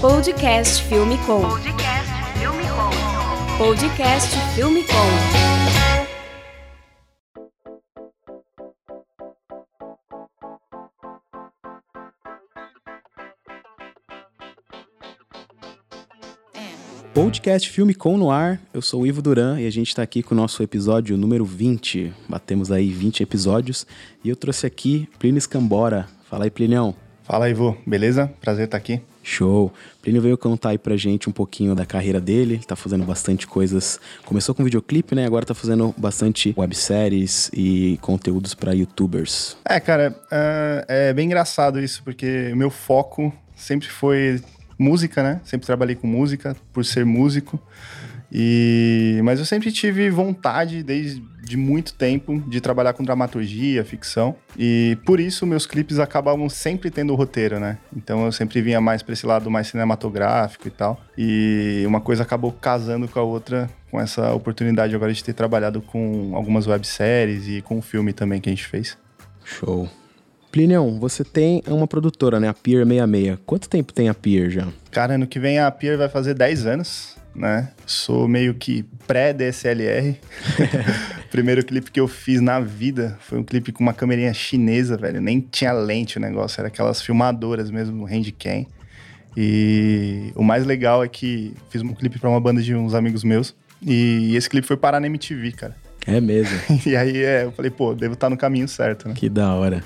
Podcast Filme Com. Podcast Filme Com. Podcast Filme Com. Podcast Filme Com no ar. Eu sou o Ivo Duran e a gente está aqui com o nosso episódio número 20. Batemos aí 20 episódios e eu trouxe aqui Plínio Scambora. Fala aí, Plinião. Fala, Ivo. Beleza? Prazer estar aqui. Show. Plínio veio contar aí pra gente um pouquinho da carreira dele. Ele tá fazendo bastante coisas. Começou com videoclipe, né? Agora tá fazendo bastante webséries e conteúdos para youtubers. É, cara, é, é bem engraçado isso, porque o meu foco sempre foi música, né? Sempre trabalhei com música, por ser músico. E mas eu sempre tive vontade desde muito tempo de trabalhar com dramaturgia, ficção, e por isso meus clipes acabavam sempre tendo roteiro, né? Então eu sempre vinha mais para esse lado mais cinematográfico e tal. E uma coisa acabou casando com a outra com essa oportunidade agora de ter trabalhado com algumas webséries e com o filme também que a gente fez. Show. Plinião, você tem uma produtora, né? A Pier 66. Quanto tempo tem a Pier já? Cara, ano que vem a Pier vai fazer 10 anos né? Sou meio que pré-DSLR. Primeiro clipe que eu fiz na vida foi um clipe com uma câmerinha chinesa, velho. Nem tinha lente o negócio, era aquelas filmadoras mesmo, handcam. E o mais legal é que fiz um clipe para uma banda de uns amigos meus. E esse clipe foi parar na MTV, cara. É mesmo. e aí é, eu falei, pô, devo estar no caminho certo, né? Que da hora.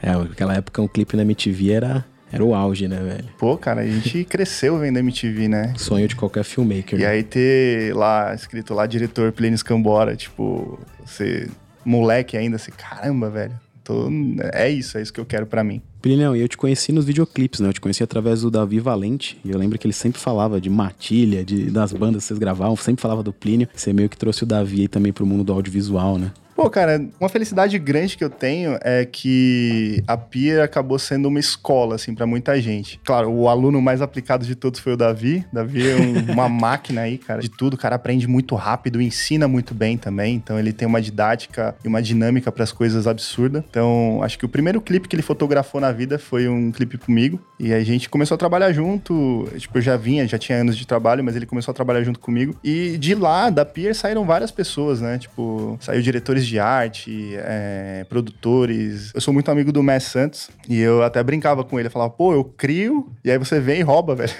É, naquela época um clipe na MTV era era o auge, né, velho? Pô, cara, a gente cresceu vendo MTV, né? Sonho de qualquer filmmaker. E né? aí ter lá, escrito lá, diretor Plínio Cambora, tipo, você, moleque ainda, assim, caramba, velho. Tô, é isso, é isso que eu quero para mim. Plinão, e eu te conheci nos videoclipes, né? Eu te conheci através do Davi Valente. E eu lembro que ele sempre falava de Matilha, de, das bandas que vocês gravavam, sempre falava do Plínio. Você meio que trouxe o Davi aí também pro mundo do audiovisual, né? Pô, cara, uma felicidade grande que eu tenho é que a Pia acabou sendo uma escola, assim, para muita gente. Claro, o aluno mais aplicado de todos foi o Davi. Davi é um, uma máquina aí, cara, de tudo. O cara aprende muito rápido, ensina muito bem também. Então, ele tem uma didática e uma dinâmica para as coisas absurda. Então, acho que o primeiro clipe que ele fotografou na vida foi um clipe comigo. E a gente começou a trabalhar junto. Tipo, eu já vinha, já tinha anos de trabalho, mas ele começou a trabalhar junto comigo. E de lá, da Pier, saíram várias pessoas, né? Tipo, saiu diretores de arte, é, produtores. Eu sou muito amigo do Mess Santos e eu até brincava com ele. Eu falava, pô, eu crio e aí você vem e rouba, velho.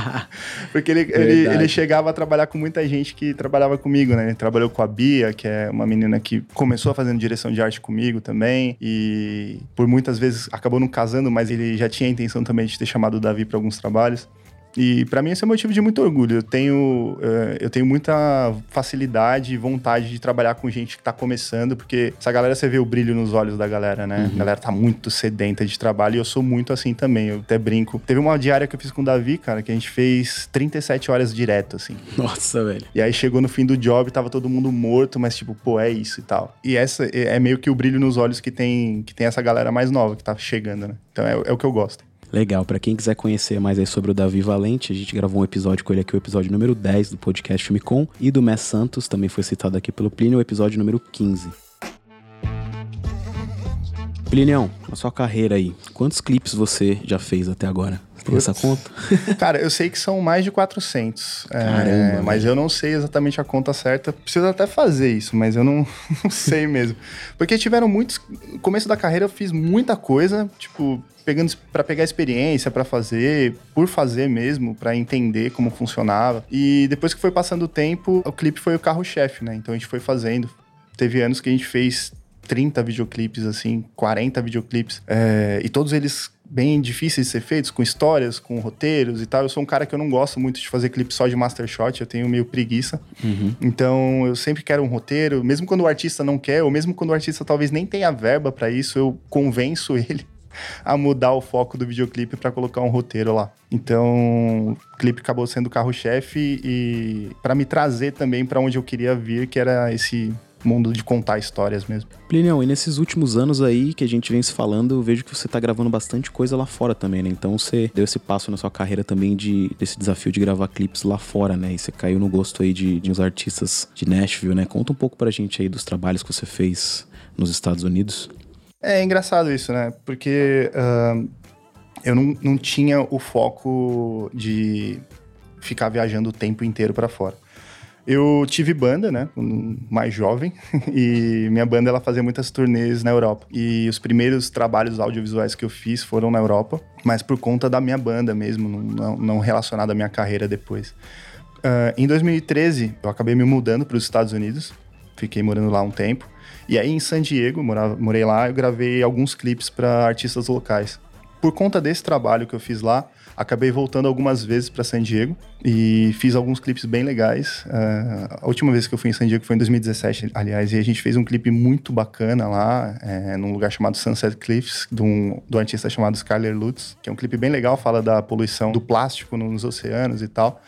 Porque ele, ele, ele, chegava a trabalhar com muita gente que trabalhava comigo, né? Ele trabalhou com a Bia, que é uma menina que começou fazendo direção de arte comigo também e por muitas vezes acabou não casando, mas ele já tinha a intenção também de ter chamado o Davi para alguns trabalhos. E para mim esse é um motivo de muito orgulho. Eu tenho, uh, eu tenho muita facilidade e vontade de trabalhar com gente que tá começando, porque essa galera você vê o brilho nos olhos da galera, né? Uhum. A galera tá muito sedenta de trabalho e eu sou muito assim também. Eu até brinco. Teve uma diária que eu fiz com o Davi, cara, que a gente fez 37 horas direto, assim. Nossa, velho. E aí chegou no fim do job, tava todo mundo morto, mas tipo, pô, é isso e tal. E essa é meio que o brilho nos olhos que tem, que tem essa galera mais nova que tá chegando, né? Então é, é o que eu gosto. Legal, para quem quiser conhecer mais aí sobre o Davi Valente, a gente gravou um episódio com ele aqui, o episódio número 10 do podcast Filme Com, e do Mess Santos, também foi citado aqui pelo Plínio, o episódio número 15. Plinião, na sua carreira aí, quantos clipes você já fez até agora? Você tem essa conta? Cara, eu sei que são mais de 400. Caramba. É, mas eu não sei exatamente a conta certa. Preciso até fazer isso, mas eu não, não sei mesmo. Porque tiveram muitos. No começo da carreira eu fiz muita coisa, tipo, pegando para pegar experiência, para fazer, por fazer mesmo, para entender como funcionava. E depois que foi passando o tempo, o clipe foi o carro-chefe, né? Então a gente foi fazendo. Teve anos que a gente fez 30 videoclipes, assim, 40 videoclipes, é, e todos eles bem difíceis de ser feitos, com histórias, com roteiros e tal. Eu sou um cara que eu não gosto muito de fazer clipe só de master shot, eu tenho meio preguiça. Uhum. Então, eu sempre quero um roteiro, mesmo quando o artista não quer, ou mesmo quando o artista talvez nem tenha verba para isso, eu convenço ele a mudar o foco do videoclipe para colocar um roteiro lá. Então, o clipe acabou sendo o carro-chefe e para me trazer também para onde eu queria vir, que era esse mundo de contar histórias mesmo. Plinião, e nesses últimos anos aí que a gente vem se falando, eu vejo que você tá gravando bastante coisa lá fora também, né? Então você deu esse passo na sua carreira também de desse desafio de gravar clipes lá fora, né? E você caiu no gosto aí de, de uns artistas de Nashville, né? Conta um pouco pra gente aí dos trabalhos que você fez nos Estados Unidos. É engraçado isso, né? Porque uh, eu não, não tinha o foco de ficar viajando o tempo inteiro para fora. Eu tive banda, né, mais jovem, e minha banda ela fazia muitas turnês na Europa. E os primeiros trabalhos audiovisuais que eu fiz foram na Europa, mas por conta da minha banda mesmo, não, não relacionado à minha carreira depois. Uh, em 2013, eu acabei me mudando para os Estados Unidos, fiquei morando lá um tempo. E aí em San Diego, morava, morei lá, eu gravei alguns clipes para artistas locais. Por conta desse trabalho que eu fiz lá, acabei voltando algumas vezes para San Diego e fiz alguns clipes bem legais. Uh, a última vez que eu fui em San Diego foi em 2017, aliás, e a gente fez um clipe muito bacana lá, é, num lugar chamado Sunset Cliffs, de um, do artista chamado Skyler Lutz, que é um clipe bem legal, fala da poluição do plástico nos oceanos e tal.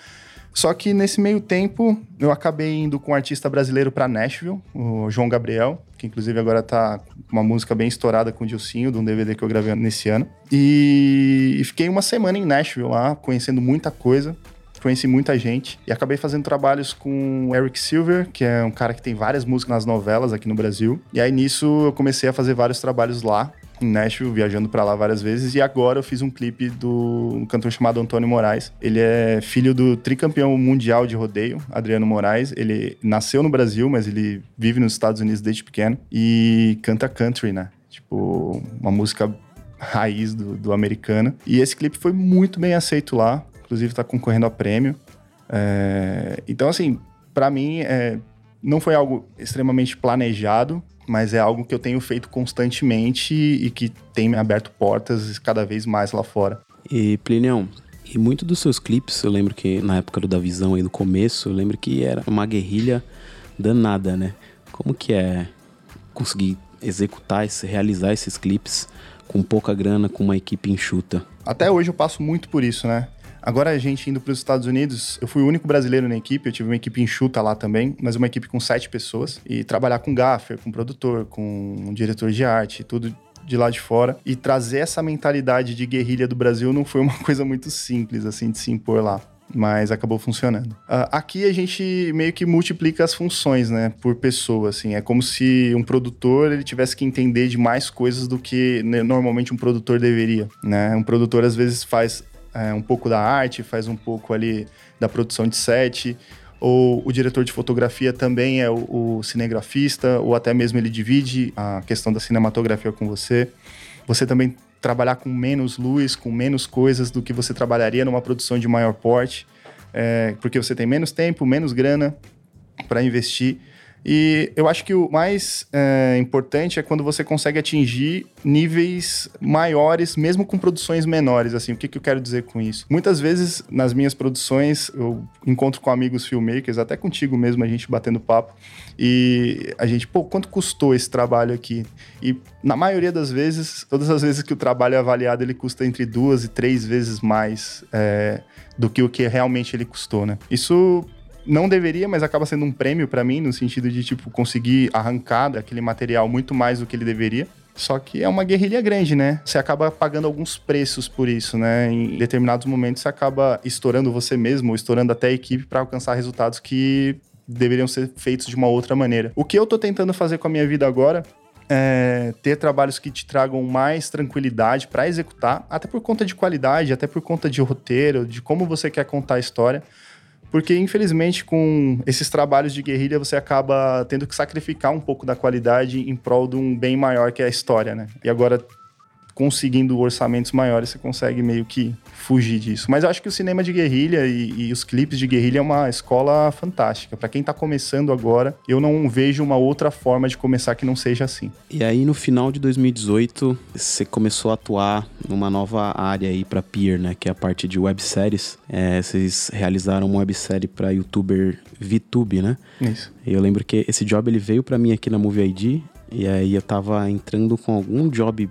Só que nesse meio tempo, eu acabei indo com um artista brasileiro para Nashville, o João Gabriel, que inclusive agora tá com uma música bem estourada com o Dilcinho, de um DVD que eu gravei nesse ano. E fiquei uma semana em Nashville lá, conhecendo muita coisa, conheci muita gente e acabei fazendo trabalhos com Eric Silver, que é um cara que tem várias músicas nas novelas aqui no Brasil. E aí nisso eu comecei a fazer vários trabalhos lá em Nashville, viajando para lá várias vezes. E agora eu fiz um clipe do um cantor chamado Antônio Moraes. Ele é filho do tricampeão mundial de rodeio, Adriano Moraes. Ele nasceu no Brasil, mas ele vive nos Estados Unidos desde pequeno e canta country, né? Tipo, uma música raiz do, do americano. E esse clipe foi muito bem aceito lá. Inclusive tá concorrendo a prêmio. É... Então, assim, para mim, é... não foi algo extremamente planejado, mas é algo que eu tenho feito constantemente e que tem me aberto portas cada vez mais lá fora. E Plinião, e muito dos seus clipes, eu lembro que na época do Davizão aí no começo, eu lembro que era uma guerrilha danada, né? Como que é conseguir executar, esse, realizar esses clipes com pouca grana, com uma equipe enxuta? Até hoje eu passo muito por isso, né? Agora a gente indo para os Estados Unidos, eu fui o único brasileiro na equipe, eu tive uma equipe enxuta lá também, mas uma equipe com sete pessoas. E trabalhar com gaffer, com produtor, com um diretor de arte, tudo de lá de fora. E trazer essa mentalidade de guerrilha do Brasil não foi uma coisa muito simples, assim, de se impor lá mas acabou funcionando. Uh, aqui a gente meio que multiplica as funções, né, por pessoa, assim, é como se um produtor ele tivesse que entender de mais coisas do que né, normalmente um produtor deveria, né? Um produtor às vezes faz é, um pouco da arte, faz um pouco ali da produção de set, ou o diretor de fotografia também é o, o, cinegrafista, ou até mesmo ele divide a questão da cinematografia com você. Você também trabalhar com menos luz, com menos coisas do que você trabalharia numa produção de maior porte, é, porque você tem menos tempo, menos grana para investir. E eu acho que o mais é, importante é quando você consegue atingir níveis maiores, mesmo com produções menores. Assim, o que, que eu quero dizer com isso? Muitas vezes nas minhas produções eu encontro com amigos filmmakers, até contigo mesmo, a gente batendo papo, e a gente, pô, quanto custou esse trabalho aqui? E na maioria das vezes, todas as vezes que o trabalho é avaliado, ele custa entre duas e três vezes mais é, do que o que realmente ele custou, né? Isso não deveria, mas acaba sendo um prêmio para mim, no sentido de, tipo, conseguir arrancar daquele material muito mais do que ele deveria. Só que é uma guerrilha grande, né? Você acaba pagando alguns preços por isso, né? Em determinados momentos você acaba estourando você mesmo, ou estourando até a equipe para alcançar resultados que deveriam ser feitos de uma outra maneira. O que eu tô tentando fazer com a minha vida agora é, ter trabalhos que te tragam mais tranquilidade para executar, até por conta de qualidade, até por conta de roteiro, de como você quer contar a história. Porque, infelizmente, com esses trabalhos de guerrilha, você acaba tendo que sacrificar um pouco da qualidade em prol de um bem maior que é a história, né? E agora, conseguindo orçamentos maiores, você consegue meio que fugir disso. Mas eu acho que o cinema de guerrilha e, e os clipes de guerrilha é uma escola fantástica. Para quem tá começando agora, eu não vejo uma outra forma de começar que não seja assim. E aí, no final de 2018, você começou a atuar numa nova área aí para Peer, né? Que é a parte de webséries. É, vocês realizaram uma websérie para youtuber VTube, né? Isso. E eu lembro que esse job ele veio para mim aqui na Movie ID e aí eu tava entrando com algum job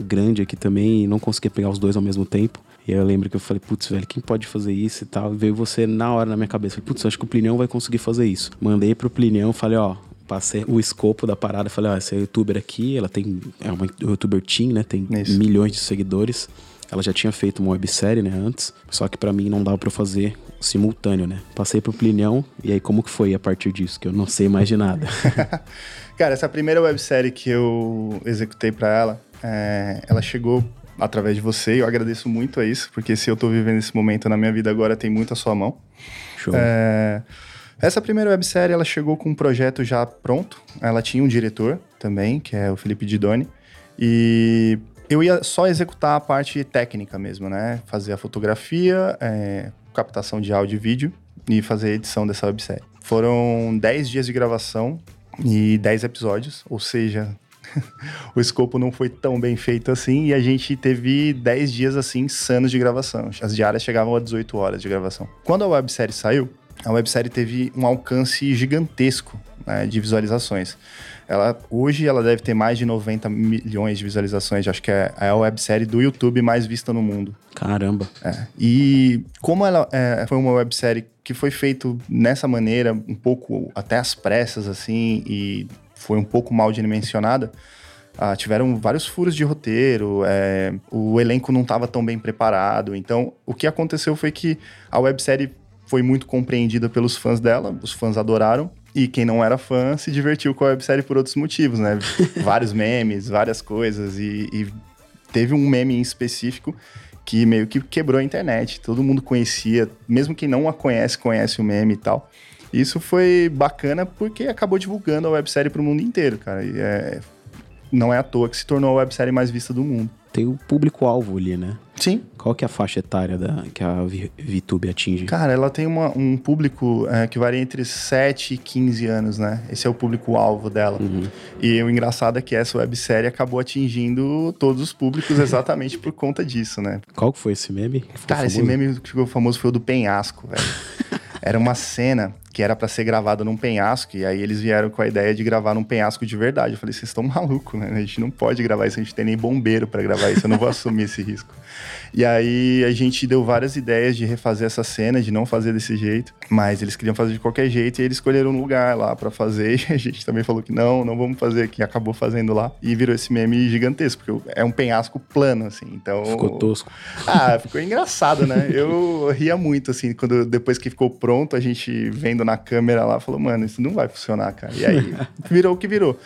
grande aqui também e não conseguia pegar os dois ao mesmo tempo. E aí eu lembro que eu falei, putz, velho, quem pode fazer isso e tal? E veio você na hora na minha cabeça. Falei, putz, acho que o Plinião vai conseguir fazer isso. Mandei pro Plinião, falei, ó, passei o escopo da parada, falei, ó, essa youtuber aqui, ela tem, é uma youtuber team, né, tem isso. milhões de seguidores. Ela já tinha feito uma websérie, né, antes, só que para mim não dava para fazer simultâneo, né? Passei pro Plinião, e aí como que foi a partir disso? Que eu não sei mais de nada. Cara, essa primeira websérie que eu executei para ela, é, ela chegou através de você. Eu agradeço muito a isso, porque se eu tô vivendo esse momento na minha vida agora, tem muito a sua mão. Show. É, essa primeira websérie, ela chegou com um projeto já pronto. Ela tinha um diretor também, que é o Felipe Didoni. E eu ia só executar a parte técnica mesmo, né? Fazer a fotografia, é, captação de áudio e vídeo e fazer a edição dessa websérie. Foram 10 dias de gravação e 10 episódios, ou seja, o escopo não foi tão bem feito assim e a gente teve 10 dias assim sanos de gravação. As diárias chegavam a 18 horas de gravação. Quando a websérie saiu, a websérie teve um alcance gigantesco né, de visualizações. Ela, hoje ela deve ter mais de 90 milhões de visualizações. Acho que é, é a websérie do YouTube mais vista no mundo. Caramba. É. E como ela é, foi uma websérie que foi feita nessa maneira, um pouco até às pressas, assim, e foi um pouco mal dimensionada, ah, tiveram vários furos de roteiro, é, o elenco não estava tão bem preparado. Então, o que aconteceu foi que a websérie foi muito compreendida pelos fãs dela, os fãs adoraram, e quem não era fã se divertiu com a websérie por outros motivos, né? Vários memes, várias coisas, e, e teve um meme em específico que meio que quebrou a internet. Todo mundo conhecia, mesmo quem não a conhece, conhece o meme e tal. Isso foi bacana porque acabou divulgando a websérie para o mundo inteiro, cara. E é, não é à toa que se tornou a websérie mais vista do mundo. Tem o público-alvo ali, né? Sim. Qual que é a faixa etária da, que a VTube atinge? Cara, ela tem uma- um público é, que varia entre 7 e 15 anos, né? Esse é o público-alvo dela. Uhum. E o engraçado é que essa websérie acabou atingindo todos os públicos exatamente por conta disso, né? Qual que foi esse meme? Cara, esse famoso? meme que ficou famoso foi o do penhasco, velho. Era uma cena que era pra ser gravada num penhasco, e aí eles vieram com a ideia de gravar num penhasco de verdade. Eu falei, vocês estão malucos, né? A gente não pode gravar isso, a gente tem nem bombeiro pra gravar isso, eu não vou assumir esse risco. E aí a gente deu várias ideias de refazer essa cena, de não fazer desse jeito, mas eles queriam fazer de qualquer jeito e eles escolheram um lugar lá pra fazer. E a gente também falou que não, não vamos fazer aqui, acabou fazendo lá e virou esse meme gigantesco, porque é um penhasco plano assim. Então Ficou tosco. ah, ficou engraçado, né? Eu ria muito, assim, quando depois que ficou pronto, a gente vendo na câmera lá, falou, mano, isso não vai funcionar, cara. E aí, virou o que virou.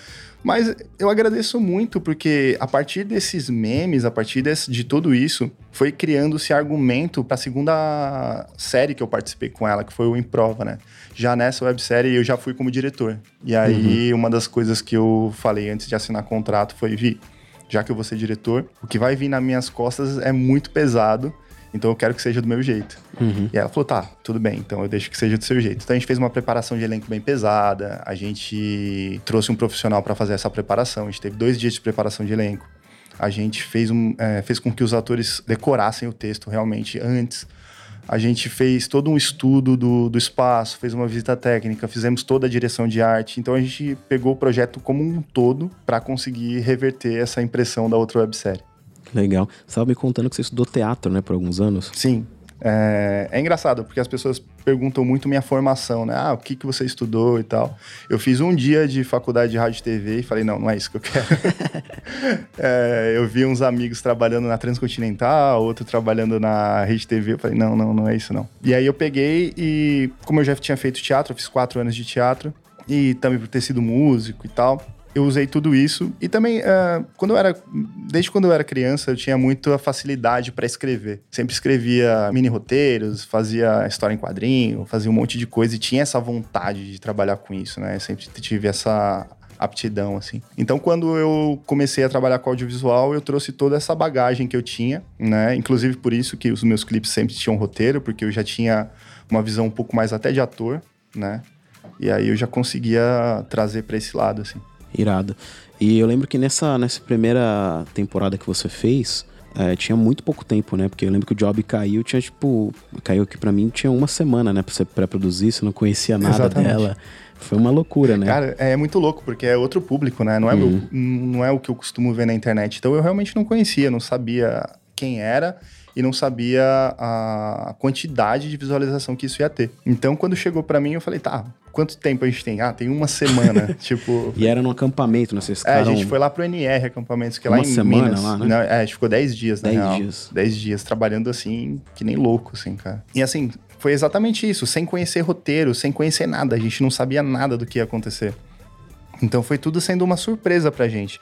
Mas eu agradeço muito, porque a partir desses memes, a partir desse- de tudo isso, foi criando-se argumento pra segunda série que eu participei com ela, que foi o Improva, né? Já nessa websérie eu já fui como diretor. E aí, uma das coisas que eu falei antes de assinar contrato foi, Vi, já que eu vou ser diretor, o que vai vir nas minhas costas é muito pesado, então eu quero que seja do meu jeito. Uhum. E ela falou, tá, tudo bem, então eu deixo que seja do seu jeito. Então a gente fez uma preparação de elenco bem pesada, a gente trouxe um profissional para fazer essa preparação, a gente teve dois dias de preparação de elenco. A gente fez, um, é, fez com que os atores decorassem o texto realmente antes. A gente fez todo um estudo do, do espaço, fez uma visita técnica, fizemos toda a direção de arte. Então a gente pegou o projeto como um todo para conseguir reverter essa impressão da outra websérie. Legal. Você estava me contando que você estudou teatro, né, por alguns anos. Sim. É, é engraçado, porque as pessoas perguntam muito minha formação, né? Ah, o que, que você estudou e tal. Eu fiz um dia de faculdade de rádio e TV e falei, não, não é isso que eu quero. É, eu vi uns amigos trabalhando na Transcontinental, outro trabalhando na Rede TV. Eu falei, não, não, não é isso não. E aí eu peguei e, como eu já tinha feito teatro, eu fiz quatro anos de teatro, e também por ter sido músico e tal, eu usei tudo isso. E também, é, quando eu era. Desde quando eu era criança, eu tinha muita facilidade para escrever. Sempre escrevia mini roteiros, fazia história em quadrinho, fazia um monte de coisa e tinha essa vontade de trabalhar com isso, né? Eu sempre tive essa aptidão, assim. Então, quando eu comecei a trabalhar com audiovisual, eu trouxe toda essa bagagem que eu tinha, né? Inclusive por isso que os meus clipes sempre tinham roteiro, porque eu já tinha uma visão um pouco mais até de ator, né? E aí eu já conseguia trazer para esse lado, assim. Irado. E eu lembro que nessa, nessa primeira temporada que você fez, é, tinha muito pouco tempo, né? Porque eu lembro que o job caiu, tinha tipo. Caiu aqui pra mim, tinha uma semana, né? Pra você pré-produzir, você não conhecia nada Exatamente. dela. Foi uma loucura, né? Cara, é muito louco, porque é outro público, né? Não é, Uhum. o, não é o que eu costumo ver na internet. Então eu realmente não conhecia, não sabia quem era e não sabia a quantidade de visualização que isso ia ter. Então quando chegou pra mim, eu falei, tá, quanto tempo a gente tem? Ah, tem uma semana. tipo. E era num acampamento, né? Vocês É, a gente foi lá pro NR Acampamentos, que é lá em semana Minas. lá, né? Não, é, a gente ficou 10 dias, na 10 real. dias. 10 dias, trabalhando assim, que nem louco, assim, cara. E assim, foi exatamente isso, sem conhecer roteiro, sem conhecer nada. A gente não sabia nada do que ia acontecer. Então foi tudo sendo uma surpresa pra gente.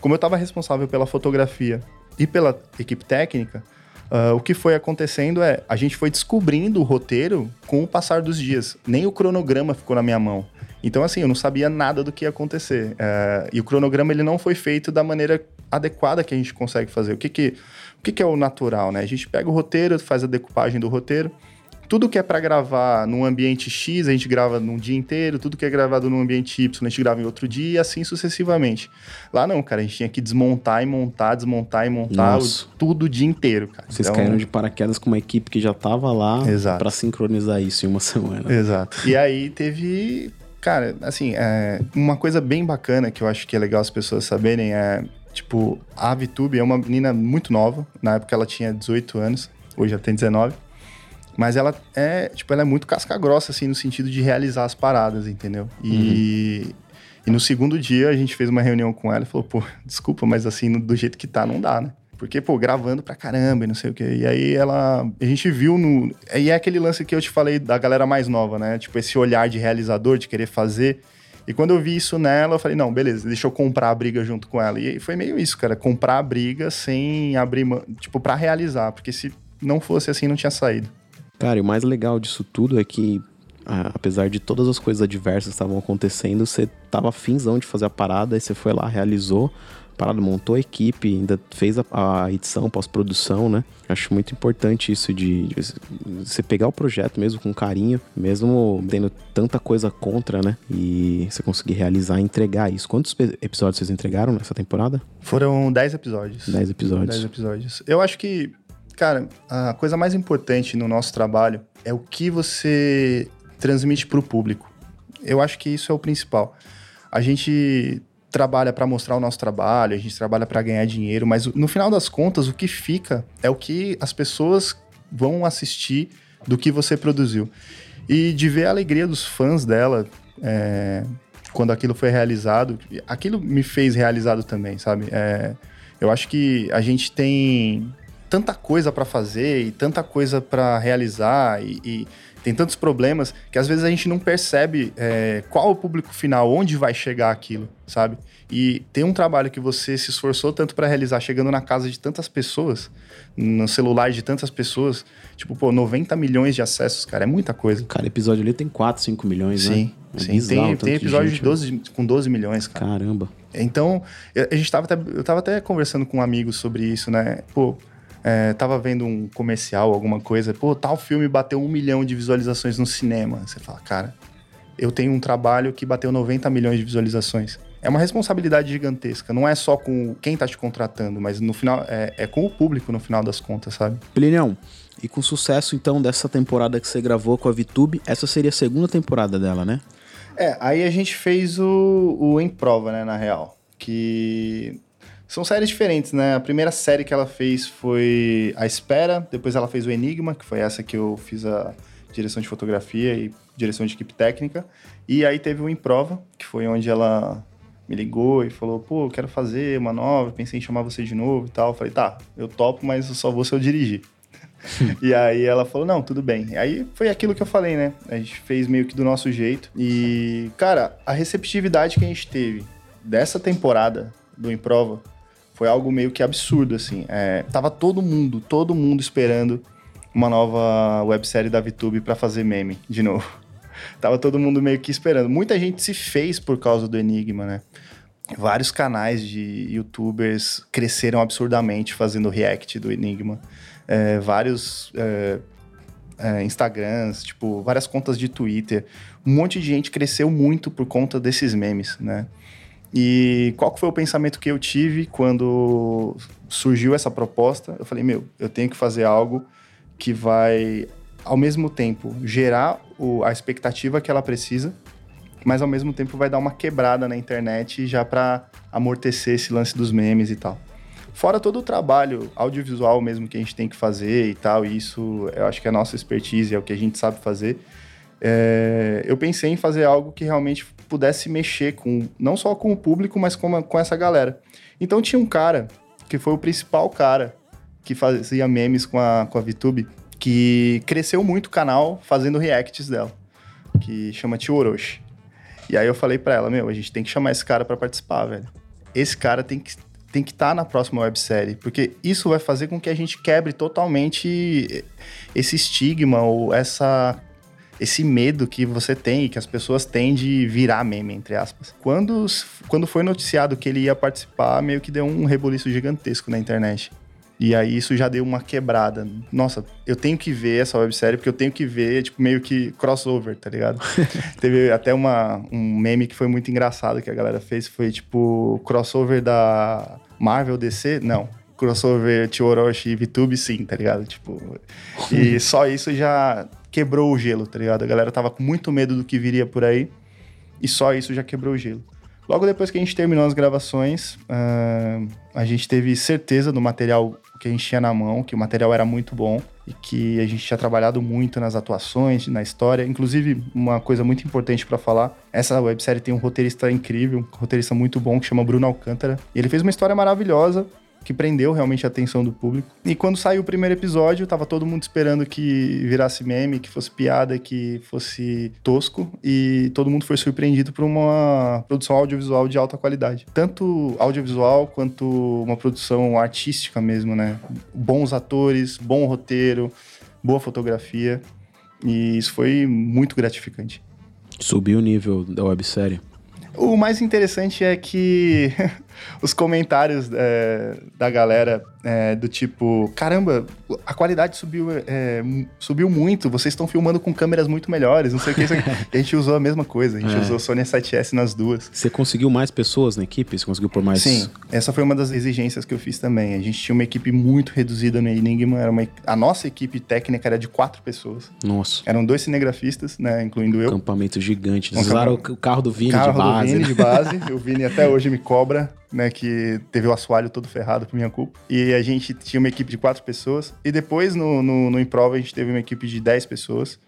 como eu estava responsável pela fotografia e pela equipe técnica, uh, o que foi acontecendo é a gente foi descobrindo o roteiro com o passar dos dias. Nem o cronograma ficou na minha mão. Então, assim, eu não sabia nada do que ia acontecer. Uh, e o cronograma ele não foi feito da maneira adequada que a gente consegue fazer. O que que, o que, que é o natural, né? A gente pega o roteiro, faz a decupagem do roteiro, tudo que é para gravar num ambiente X, a gente grava num dia inteiro, tudo que é gravado num ambiente Y, a gente grava em outro dia e assim sucessivamente. Lá não, cara, a gente tinha que desmontar e montar, desmontar e montar o, tudo o dia inteiro, cara. Vocês então... caíram de paraquedas com uma equipe que já tava lá para sincronizar isso em uma semana. Exato. E aí teve, cara, assim, é, uma coisa bem bacana que eu acho que é legal as pessoas saberem é, tipo, a VTube é uma menina muito nova, na época ela tinha 18 anos, hoje ela tem 19. Mas ela é, tipo, ela é muito casca grossa, assim, no sentido de realizar as paradas, entendeu? E, uhum. e no segundo dia a gente fez uma reunião com ela e falou, pô, desculpa, mas assim, do jeito que tá, não dá, né? Porque, pô, gravando pra caramba e não sei o quê. E aí ela. A gente viu no. E é aquele lance que eu te falei da galera mais nova, né? Tipo, esse olhar de realizador, de querer fazer. E quando eu vi isso nela, eu falei, não, beleza, deixa eu comprar a briga junto com ela. E foi meio isso, cara, comprar a briga sem abrir mão, tipo, para realizar, porque se não fosse assim, não tinha saído. Cara, e o mais legal disso tudo é que, apesar de todas as coisas adversas que estavam acontecendo, você tava finzão de fazer a parada, aí você foi lá, realizou, parada, montou a equipe, ainda fez a, a edição, pós-produção, né? Acho muito importante isso de, de, você pegar o projeto mesmo com carinho, mesmo tendo tanta coisa contra, né? E você conseguir realizar e entregar isso. Quantos episódios vocês entregaram nessa temporada? Foram 10 episódios. 10 episódios. 10 episódios. Eu acho que Cara, a coisa mais importante no nosso trabalho é o que você transmite para o público. Eu acho que isso é o principal. A gente trabalha para mostrar o nosso trabalho, a gente trabalha para ganhar dinheiro, mas no final das contas o que fica é o que as pessoas vão assistir do que você produziu. E de ver a alegria dos fãs dela é, quando aquilo foi realizado, aquilo me fez realizado também, sabe? É, eu acho que a gente tem tanta coisa para fazer e tanta coisa para realizar e, e, tem tantos problemas que às vezes a gente não percebe é, qual o público final, onde vai chegar aquilo, sabe? E tem um trabalho que você se esforçou tanto para realizar, chegando na casa de tantas pessoas, no celular de tantas pessoas, tipo, pô, 90 milhões de acessos, cara, é muita coisa. Cada episódio ali tem 4, 5 milhões, sim, né? É sim, tem, tem episódio de, de 12, com 12 milhões, cara. Caramba. Então, a gente tava até, eu tava até conversando com um amigo sobre isso, né? Pô, é, tava vendo um comercial, alguma coisa, pô, tal filme bateu um milhão de visualizações no cinema. Você fala, cara, eu tenho um trabalho que bateu 90 milhões de visualizações. É uma responsabilidade gigantesca. Não é só com quem tá te contratando, mas no final é, é com o público no final das contas, sabe? Plinião, e com sucesso então dessa temporada que você gravou com a VTube, essa seria a segunda temporada dela, né? É, aí a gente fez o, o Em Prova, né, na real. Que são séries diferentes, né? A primeira série que ela fez foi A Espera, depois ela fez o Enigma, que foi essa que eu fiz a direção de fotografia e direção de equipe técnica. E aí teve o Improva, que foi onde ela me ligou e falou: pô, eu quero fazer uma nova, pensei em chamar você de novo e tal. Eu falei: tá, eu topo, mas eu só vou se eu dirigir. e aí ela falou: não, tudo bem. E aí foi aquilo que eu falei, né? A gente fez meio que do nosso jeito. E, cara, a receptividade que a gente teve dessa temporada do Improva foi algo meio que absurdo, assim. É, tava todo mundo, todo mundo esperando uma nova websérie da VTube para fazer meme de novo. tava todo mundo meio que esperando. Muita gente se fez por causa do Enigma, né? Vários canais de youtubers cresceram absurdamente fazendo react do Enigma. É, vários é, é, Instagrams, tipo, várias contas de Twitter. Um monte de gente cresceu muito por conta desses memes, né? E qual foi o pensamento que eu tive quando surgiu essa proposta? Eu falei, meu, eu tenho que fazer algo que vai, ao mesmo tempo, gerar o, a expectativa que ela precisa, mas ao mesmo tempo vai dar uma quebrada na internet já para amortecer esse lance dos memes e tal. Fora todo o trabalho audiovisual mesmo que a gente tem que fazer e tal, e isso eu acho que é a nossa expertise, é o que a gente sabe fazer. É, eu pensei em fazer algo que realmente pudesse mexer com não só com o público, mas com, com essa galera. Então tinha um cara que foi o principal cara que fazia memes com a, com a VTube, que cresceu muito o canal fazendo reacts dela, que chama Tio Orochi. E aí eu falei para ela, meu, a gente tem que chamar esse cara para participar, velho. Esse cara tem que tem que estar tá na próxima websérie, porque isso vai fazer com que a gente quebre totalmente esse estigma ou essa esse medo que você tem e que as pessoas têm de virar meme, entre aspas. Quando, quando foi noticiado que ele ia participar, meio que deu um rebuliço gigantesco na internet. E aí isso já deu uma quebrada. Nossa, eu tenho que ver essa websérie porque eu tenho que ver, tipo, meio que crossover, tá ligado? Teve até uma, um meme que foi muito engraçado que a galera fez, foi tipo crossover da Marvel DC? Não. Crossover Chioroshi e VTube, sim, tá ligado? Tipo, e só isso já quebrou o gelo, tá ligado? A galera tava com muito medo do que viria por aí e só isso já quebrou o gelo. Logo depois que a gente terminou as gravações, uh, a gente teve certeza do material que a gente tinha na mão, que o material era muito bom e que a gente tinha trabalhado muito nas atuações, na história. Inclusive, uma coisa muito importante para falar, essa websérie tem um roteirista incrível, um roteirista muito bom que chama Bruno Alcântara. Ele fez uma história maravilhosa, que prendeu realmente a atenção do público. E quando saiu o primeiro episódio, tava todo mundo esperando que virasse meme, que fosse piada, que fosse tosco, e todo mundo foi surpreendido por uma produção audiovisual de alta qualidade. Tanto audiovisual quanto uma produção artística mesmo, né? Bons atores, bom roteiro, boa fotografia. E isso foi muito gratificante. Subiu o nível da websérie. O mais interessante é que os comentários é, da galera é, do tipo, caramba, a qualidade subiu, é, subiu muito, vocês estão filmando com câmeras muito melhores, não sei o que. a gente usou a mesma coisa, a gente é. usou Sony 7S nas duas. Você conseguiu mais pessoas na equipe? Você conseguiu por mais... Sim, essa foi uma das exigências que eu fiz também. A gente tinha uma equipe muito reduzida no Enigma, era uma, a nossa equipe técnica era de quatro pessoas. Nossa. Eram dois cinegrafistas, né, incluindo eu. Acampamento gigante. Eles um usaram o carro do Vini carro de base. Carro do Vini de base. o Vini até hoje me cobra né, que teve o assoalho todo ferrado por minha culpa. E a gente tinha uma equipe de quatro pessoas. E depois, no, no, no Improva, a gente teve uma equipe de dez pessoas,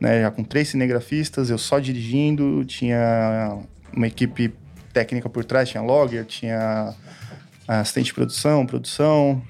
né, já com três cinegrafistas, eu só dirigindo, tinha uma equipe técnica por trás, tinha logger, tinha assistente de produção, produção,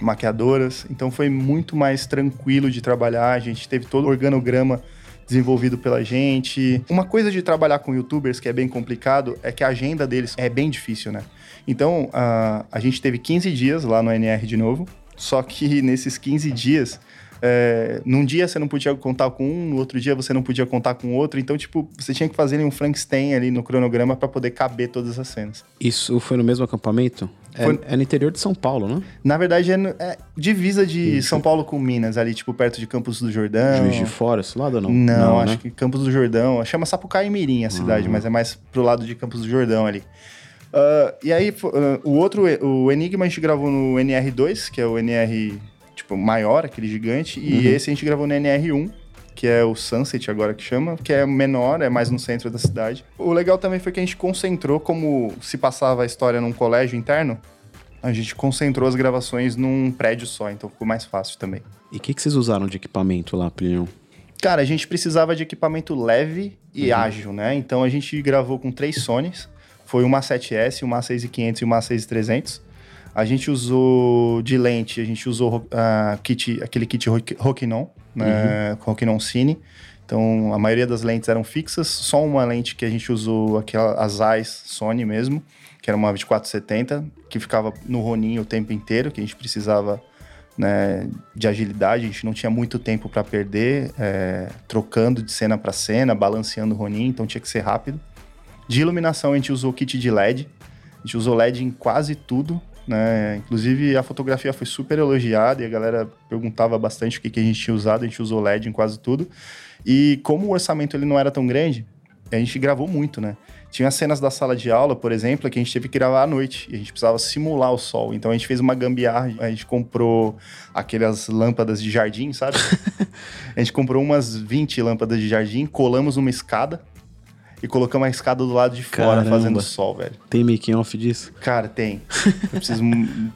maquiadoras. Então foi muito mais tranquilo de trabalhar, a gente teve todo o organograma desenvolvido pela gente. Uma coisa de trabalhar com youtubers que é bem complicado é que a agenda deles é bem difícil, né? Então, a, a gente teve 15 dias lá no NR de novo, só que nesses 15 dias é, num dia você não podia contar com um, no outro dia você não podia contar com outro. Então, tipo, você tinha que fazer um Frankenstein ali no cronograma para poder caber todas as cenas. Isso foi no mesmo acampamento? É, foi... É, no interior de São Paulo, né? Na verdade, é, no, é divisa de Isso. São Paulo com Minas, ali, tipo, perto de Campos do Jordão. Juiz de Fora, esse lado ou não? Não, não acho né? que Campos do Jordão. Chama Sapucaí Mirim a cidade, uhum. mas é mais pro lado de Campos do Jordão ali. Uh, e aí, uh, o outro, o Enigma a gente gravou no NR2, que é o NR tipo, maior, aquele gigante, e uhum. esse a gente gravou no NR1, que é o Sunset agora que chama, que é menor, é mais no centro da cidade. O legal também foi que a gente concentrou, como se passava a história num colégio interno, a gente concentrou as gravações num prédio só, então ficou mais fácil também. E o que, que vocês usaram de equipamento lá, Plínio? Cara, a gente precisava de equipamento leve e uhum. ágil, né? Então a gente gravou com três Sonys. Foi uma 7S, uma 6500 e uma 6300. A gente usou de lente, a gente usou uh, kit, aquele kit Rokinon, né, uhum. Rokinon Cine. Então, a maioria das lentes eram fixas, só uma lente que a gente usou, aquela, as Zeiss Sony mesmo, que era uma 2470, que ficava no Ronin o tempo inteiro, que a gente precisava né, de agilidade, a gente não tinha muito tempo para perder, é, trocando de cena para cena, balanceando o Ronin, então tinha que ser rápido. De iluminação, a gente usou kit de LED, a gente usou LED em quase tudo, né? Inclusive a fotografia foi super elogiada e a galera perguntava bastante o que, que a gente tinha usado, a gente usou LED em quase tudo. E como o orçamento ele não era tão grande, a gente gravou muito, né? Tinha cenas da sala de aula, por exemplo, que a gente teve que gravar à noite e a gente precisava simular o sol. Então a gente fez uma gambiarra, a gente comprou aquelas lâmpadas de jardim, sabe? a gente comprou umas 20 lâmpadas de jardim, colamos uma escada e colocamos a escada do lado de fora, Caramba. fazendo sol, velho. Tem making off disso? Cara, tem. Eu preciso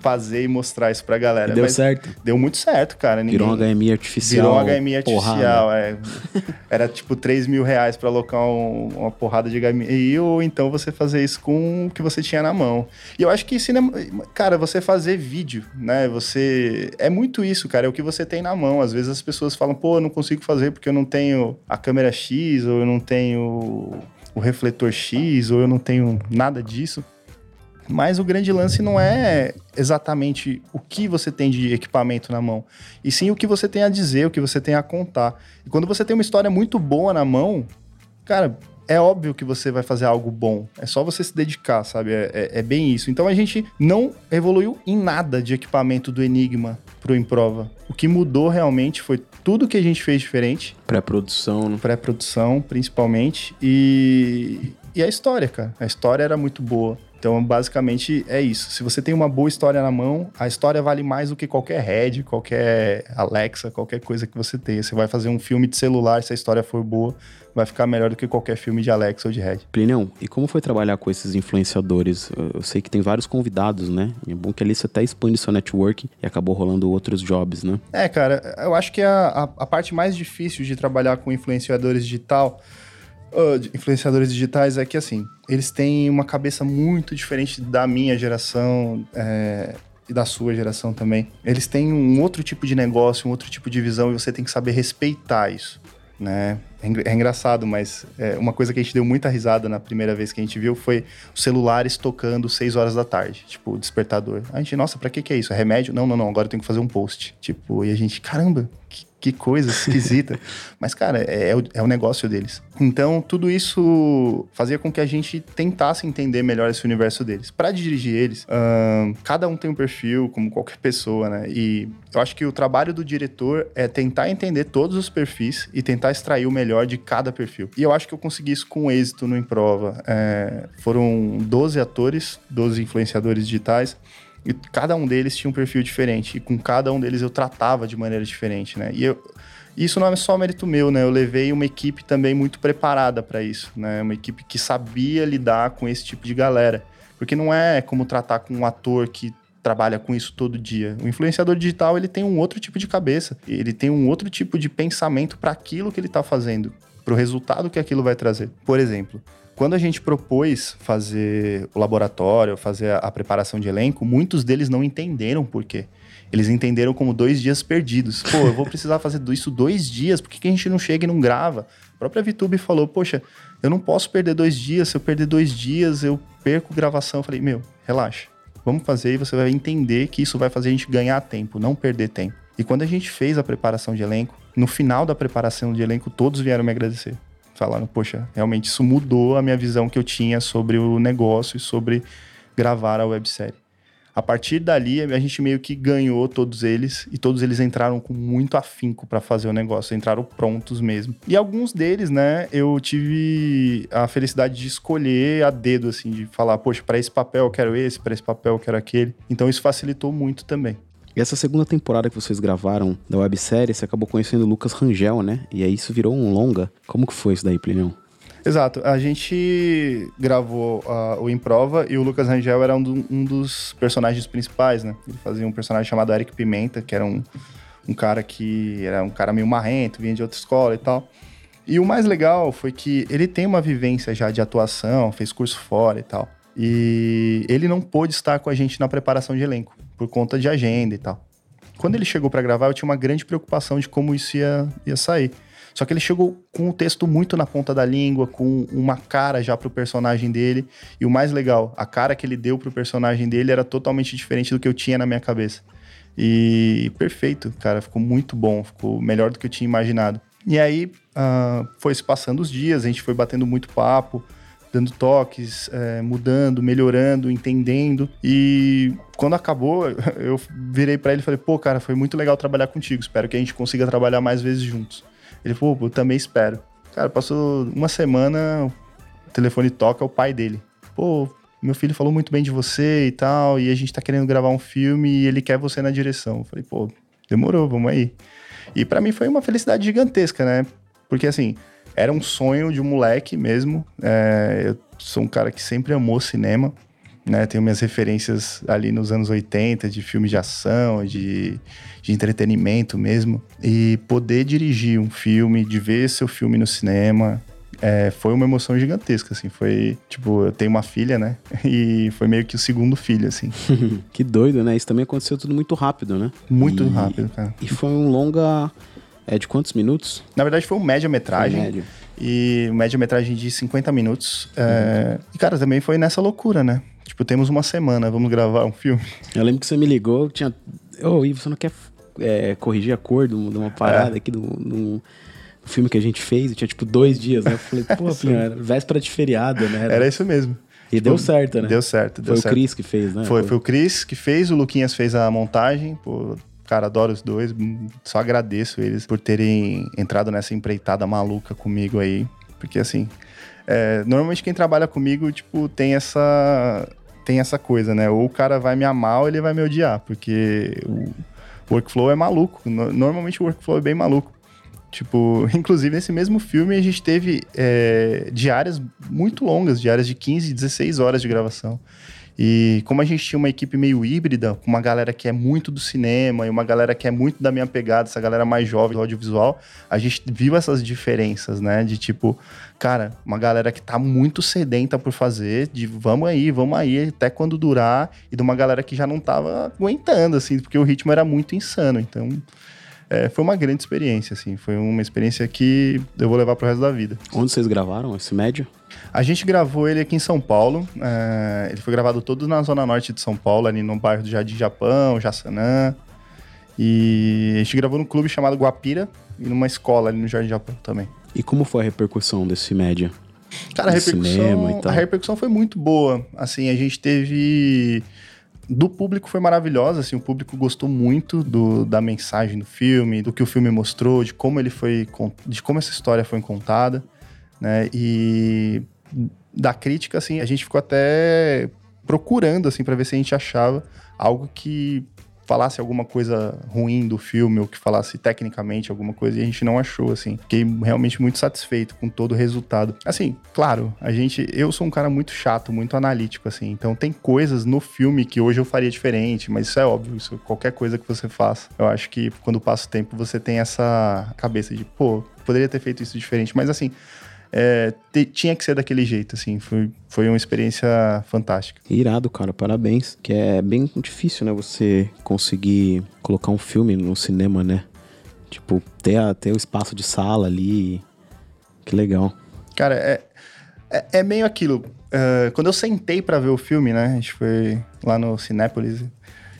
fazer e mostrar isso pra galera. E deu certo? Deu muito certo, cara. Ninguém... Virou um HMI artificial. Virou um HMI artificial, é. Era tipo 3 mil reais pra alocar um, uma porrada de HMI. Ou então você fazer isso com o que você tinha na mão. E eu acho que cinema... Cara, você fazer vídeo, né? Você... É muito isso, cara. É o que você tem na mão. Às vezes as pessoas falam, pô, eu não consigo fazer porque eu não tenho a câmera X ou eu não tenho o refletor X ou eu não tenho nada disso. Mas o grande lance não é exatamente o que você tem de equipamento na mão, e sim o que você tem a dizer, o que você tem a contar. E quando você tem uma história muito boa na mão, cara, é óbvio que você vai fazer algo bom. É só você se dedicar, sabe? É, é, é, bem isso. Então a gente não evoluiu em nada de equipamento do Enigma pro Improva. O que mudou realmente foi tudo que a gente fez diferente. Pré-produção, né? Pré-produção, principalmente. E, e a história, cara. A história era muito boa. Então, basicamente, é isso. Se você tem uma boa história na mão, a história vale mais do que qualquer Red, qualquer Alexa, qualquer coisa que você tenha. Você vai fazer um filme de celular, se a história for boa, vai ficar melhor do que qualquer filme de Alexa ou de Red. Plinão, e como foi trabalhar com esses influenciadores? Eu sei que tem vários convidados, né? É bom que ali você até expande seu network e acabou rolando outros jobs, né? É, cara, eu acho que a, a, a parte mais difícil de trabalhar com influenciadores digital uh, influenciadores digitais é que, assim, eles têm uma cabeça muito diferente da minha geração é, e da sua geração também. Eles têm um outro tipo de negócio, um outro tipo de visão e você tem que saber respeitar isso. Né? É, é engraçado, mas é, uma coisa que a gente deu muita risada na primeira vez que a gente viu foi os celulares tocando 6 horas da tarde, tipo, despertador. A gente, nossa, pra que que é isso? É remédio? Não, não, não, agora eu tenho que fazer um post. Tipo, e a gente, caramba, que, que coisa esquisita. Mas, cara, é, é, o, é, o, negócio deles. Então, tudo isso fazia com que a gente tentasse entender melhor esse universo deles. Para dirigir eles, cada um tem um perfil, como qualquer pessoa, né? E eu acho que o trabalho do diretor é tentar entender todos os perfis e tentar extrair o melhor de cada perfil. E eu acho que eu consegui isso com êxito no Improva. É, foram 12 atores, 12 influenciadores digitais e cada um deles tinha um perfil diferente. E com cada um deles eu tratava de maneira diferente, né? E eu, isso não é só mérito meu, né? Eu levei uma equipe também muito preparada para isso, né? Uma equipe que sabia lidar com esse tipo de galera. Porque não é como tratar com um ator que trabalha com isso todo dia. O influenciador digital, ele tem um outro tipo de cabeça. Ele tem um outro tipo de pensamento para aquilo que ele está fazendo, para o resultado que aquilo vai trazer. Por exemplo, quando a gente propôs fazer o laboratório, fazer a, preparação de elenco, muitos deles não entenderam por quê. Eles entenderam como dois dias perdidos. Pô, eu vou precisar fazer isso dois dias, por que, que a gente não chega e não grava? A própria VTube falou, poxa, eu não posso perder dois dias, se eu perder dois dias, eu perco gravação. Eu falei, meu, relaxa, vamos fazer e você vai entender que isso vai fazer a gente ganhar tempo, não perder tempo. E quando a gente fez a preparação de elenco, no final da preparação de elenco, todos vieram me agradecer falando, poxa, realmente isso mudou a minha visão que eu tinha sobre o negócio e sobre gravar a websérie. A partir dali, a gente meio que ganhou todos eles e todos eles entraram com muito afinco para fazer o negócio, entraram prontos mesmo. E alguns deles, né, eu tive a felicidade de escolher a dedo, assim, de falar, poxa, para esse papel eu quero esse, para esse papel eu quero aquele. Então isso facilitou muito também. E essa segunda temporada que vocês gravaram da websérie, você acabou conhecendo o Lucas Rangel, né? E aí isso virou um longa. Como que foi isso daí, Plinião? Exato. A gente gravou uh, o Improva e o Lucas Rangel era um, do, um, dos personagens principais, né? Ele fazia um personagem chamado Eric Pimenta, que era um, um cara que era um cara meio marrento, vinha de outra escola e tal. E o mais legal foi que ele tem uma vivência já de atuação, fez curso fora e tal. E ele não pôde estar com a gente na preparação de elenco por conta de agenda e tal. Quando ele chegou para gravar, eu tinha uma grande preocupação de como isso ia, ia sair. Só que ele chegou com o texto muito na ponta da língua, com uma cara já pro personagem dele. E o mais legal, a cara que ele deu pro personagem dele era totalmente diferente do que eu tinha na minha cabeça. E perfeito, cara, ficou muito bom, ficou melhor do que eu tinha imaginado. E aí uh, foi se passando os dias, a gente foi batendo muito papo dando toques, é, mudando, melhorando, entendendo. E quando acabou, eu virei para ele e falei: pô, cara, foi muito legal trabalhar contigo. Espero que a gente consiga trabalhar mais vezes juntos. Ele falou: pô, eu também espero. Cara, passou uma semana, o telefone toca, é o pai dele. Pô, meu filho falou muito bem de você e tal, e a gente tá querendo gravar um filme e ele quer você na direção. Eu falei, pô, demorou, vamos aí. E para mim foi uma felicidade gigantesca, né? Porque assim, era um sonho de um moleque mesmo. É, eu sou um cara que sempre amou cinema, né? Tenho minhas referências ali nos anos 80 de filmes de ação, de, de entretenimento mesmo. E poder dirigir um filme, de ver seu filme no cinema, é, foi uma emoção gigantesca, assim. Foi, tipo, eu tenho uma filha, né? E foi meio que o segundo filho, assim. que doido, né? Isso também aconteceu tudo muito rápido, né? Muito e, rápido, cara. E foi um longa é de quantos minutos? Na verdade, foi um média-metragem. E média-metragem de 50 minutos. É, E, cara, também foi nessa loucura, né? Tipo, temos uma semana, vamos gravar um filme. Eu lembro que você me ligou, tinha. Ô, Ivo, você não quer é, corrigir a cor de uma parada aqui do, do filme que a gente fez? Tinha tipo dois dias, né? Eu falei, pô, era véspera de feriado, né? Era isso mesmo. E deu certo, né? Deu certo, deu Foi o certo. Cris que fez, né? Foi, foi o Cris que fez, o Luquinhas fez a montagem. Pô, cara, adoro os dois. hum, Só agradeço eles por terem entrado nessa empreitada maluca comigo aí. Porque assim, é, normalmente quem trabalha comigo, tipo, tem essa. Tem essa coisa, né? Ou o cara vai me amar ou ele vai me odiar. Porque o workflow é maluco. No- Normalmente o workflow é bem maluco. Tipo, inclusive nesse mesmo filme a gente teve é, diárias muito longas, diárias de 15, 16 horas de gravação. E como a gente tinha uma equipe meio híbrida, com uma galera que é muito do cinema e uma galera que é muito da minha pegada, essa galera mais jovem do audiovisual, a gente viu essas diferenças, né? De tipo, cara, uma galera que tá muito sedenta por fazer, de vamos aí, vamos aí, até quando durar, e de uma galera que já não tava aguentando, assim, porque o ritmo era muito insano. Então, é, foi uma grande experiência, assim. Foi uma experiência que eu vou levar pro resto da vida. Onde vocês gravaram esse médio? A gente gravou ele aqui em São Paulo. é, ele foi gravado todo na zona norte de São Paulo, ali no bairro do Jardim Japão, Jaçanã. E a gente gravou num clube chamado Guapira e numa escola ali no Jardim Japão também. E como foi a repercussão desse média? Cara, a repercussão, e tal. a repercussão foi muito boa. Assim, a gente teve. Do público foi maravilhosa, assim, o público gostou muito do, da mensagem do filme, do que o filme mostrou, de como ele foi, de como essa história foi contada, né? E da crítica, assim, a gente ficou até procurando, assim, para ver se a gente achava algo que falasse alguma coisa ruim do filme ou que falasse tecnicamente alguma coisa e a gente não achou, assim. Fiquei realmente muito satisfeito com todo o resultado. Assim, claro, a gente... Eu sou um cara muito chato, muito analítico, assim. Então tem coisas no filme que hoje eu faria diferente, mas isso é óbvio. Isso, qualquer coisa que você faça. Eu acho que quando passa o tempo você tem essa cabeça de, pô, poderia ter feito isso diferente. Mas assim... é, te- tinha que ser daquele jeito, assim. Foi, foi uma experiência fantástica. Irado, cara, parabéns. Que é bem difícil, né? Você conseguir colocar um filme no cinema, né? Tipo, ter, a- ter o espaço de sala ali. Que legal. Cara, é, é, é meio aquilo. eh, quando eu sentei pra ver o filme, né? A gente foi lá no Cinépolis.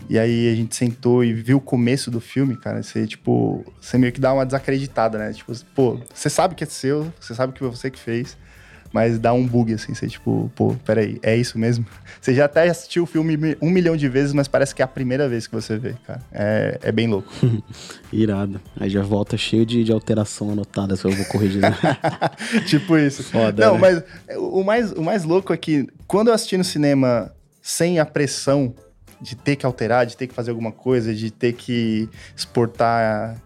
E aí a gente sentou e viu o começo do filme, cara. Você, tipo, você meio que dá uma desacreditada, né? Tipo, pô, você sabe que é seu, você sabe que foi você que fez. Mas dá um bug, assim, você, tipo, pô, peraí, é isso mesmo? Você já até assistiu o filme um milhão de vezes, mas parece que é a primeira vez que você vê, cara. É, é bem louco. Irado. Aí já volta cheio de, de alteração anotada, se eu vou corrigir. tipo isso. Foda, Não, né? mas o mais, o mais louco é que quando eu assisti no cinema sem a pressão de ter que alterar, de ter que fazer alguma coisa, de ter que exportar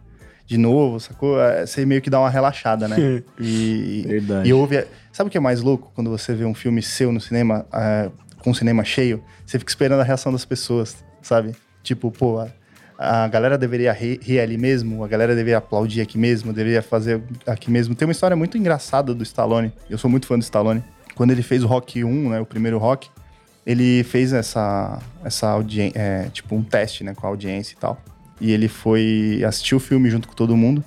de novo, sacou? É, Você meio que dá uma relaxada, né? E, Verdade. e ouve. Sabe o que é mais louco quando você vê um filme seu no cinema, é, com o cinema cheio? Você fica esperando a reação das pessoas, sabe? Tipo, pô, a, a galera deveria rir, rir ali mesmo, a galera deveria aplaudir aqui mesmo, deveria fazer aqui mesmo. Tem uma história muito engraçada do Stallone. Eu sou muito fã do Stallone. Quando ele fez o Rock 1, né, o primeiro Rock, ele fez essa, essa audiência, é, tipo um teste, né, com a audiência e tal. E ele foi assistir o filme junto com todo mundo.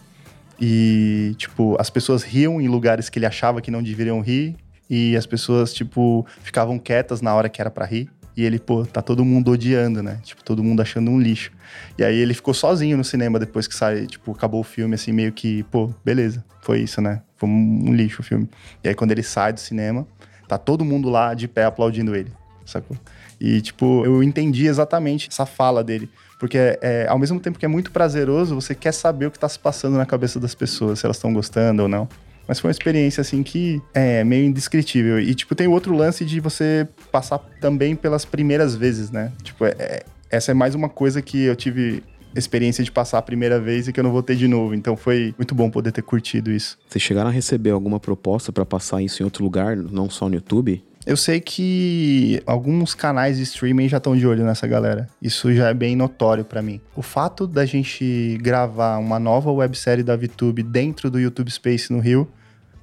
E, tipo, as pessoas riam em lugares que ele achava que não deveriam rir. E as pessoas, tipo, ficavam quietas na hora que era pra rir. E ele, pô, tá todo mundo odiando, né? Tipo, todo mundo achando um lixo. E aí ele ficou sozinho no cinema depois que sai, tipo, acabou o filme, assim, meio que, pô, beleza, foi isso, né? Foi um lixo o filme. E aí quando ele sai do cinema, tá todo mundo lá de pé aplaudindo ele, sacou? E, tipo, eu entendi exatamente essa fala dele. Porque, é, ao mesmo tempo que é muito prazeroso, você quer saber o que tá se passando na cabeça das pessoas, se elas estão gostando ou não. Mas foi uma experiência, assim, que é meio indescritível. E, tipo, tem outro lance de você passar também pelas primeiras vezes, né? Tipo, é- é- essa é mais uma coisa que eu tive experiência de passar a primeira vez e que eu não vou ter de novo. Então foi muito bom poder ter curtido isso. Vocês chegaram a receber alguma proposta pra passar isso em outro lugar, não só no YouTube? Eu sei que alguns canais de streaming já estão de olho nessa galera. Isso já é bem notório pra mim. O fato da gente gravar uma nova websérie da VTube dentro do YouTube Space no Rio,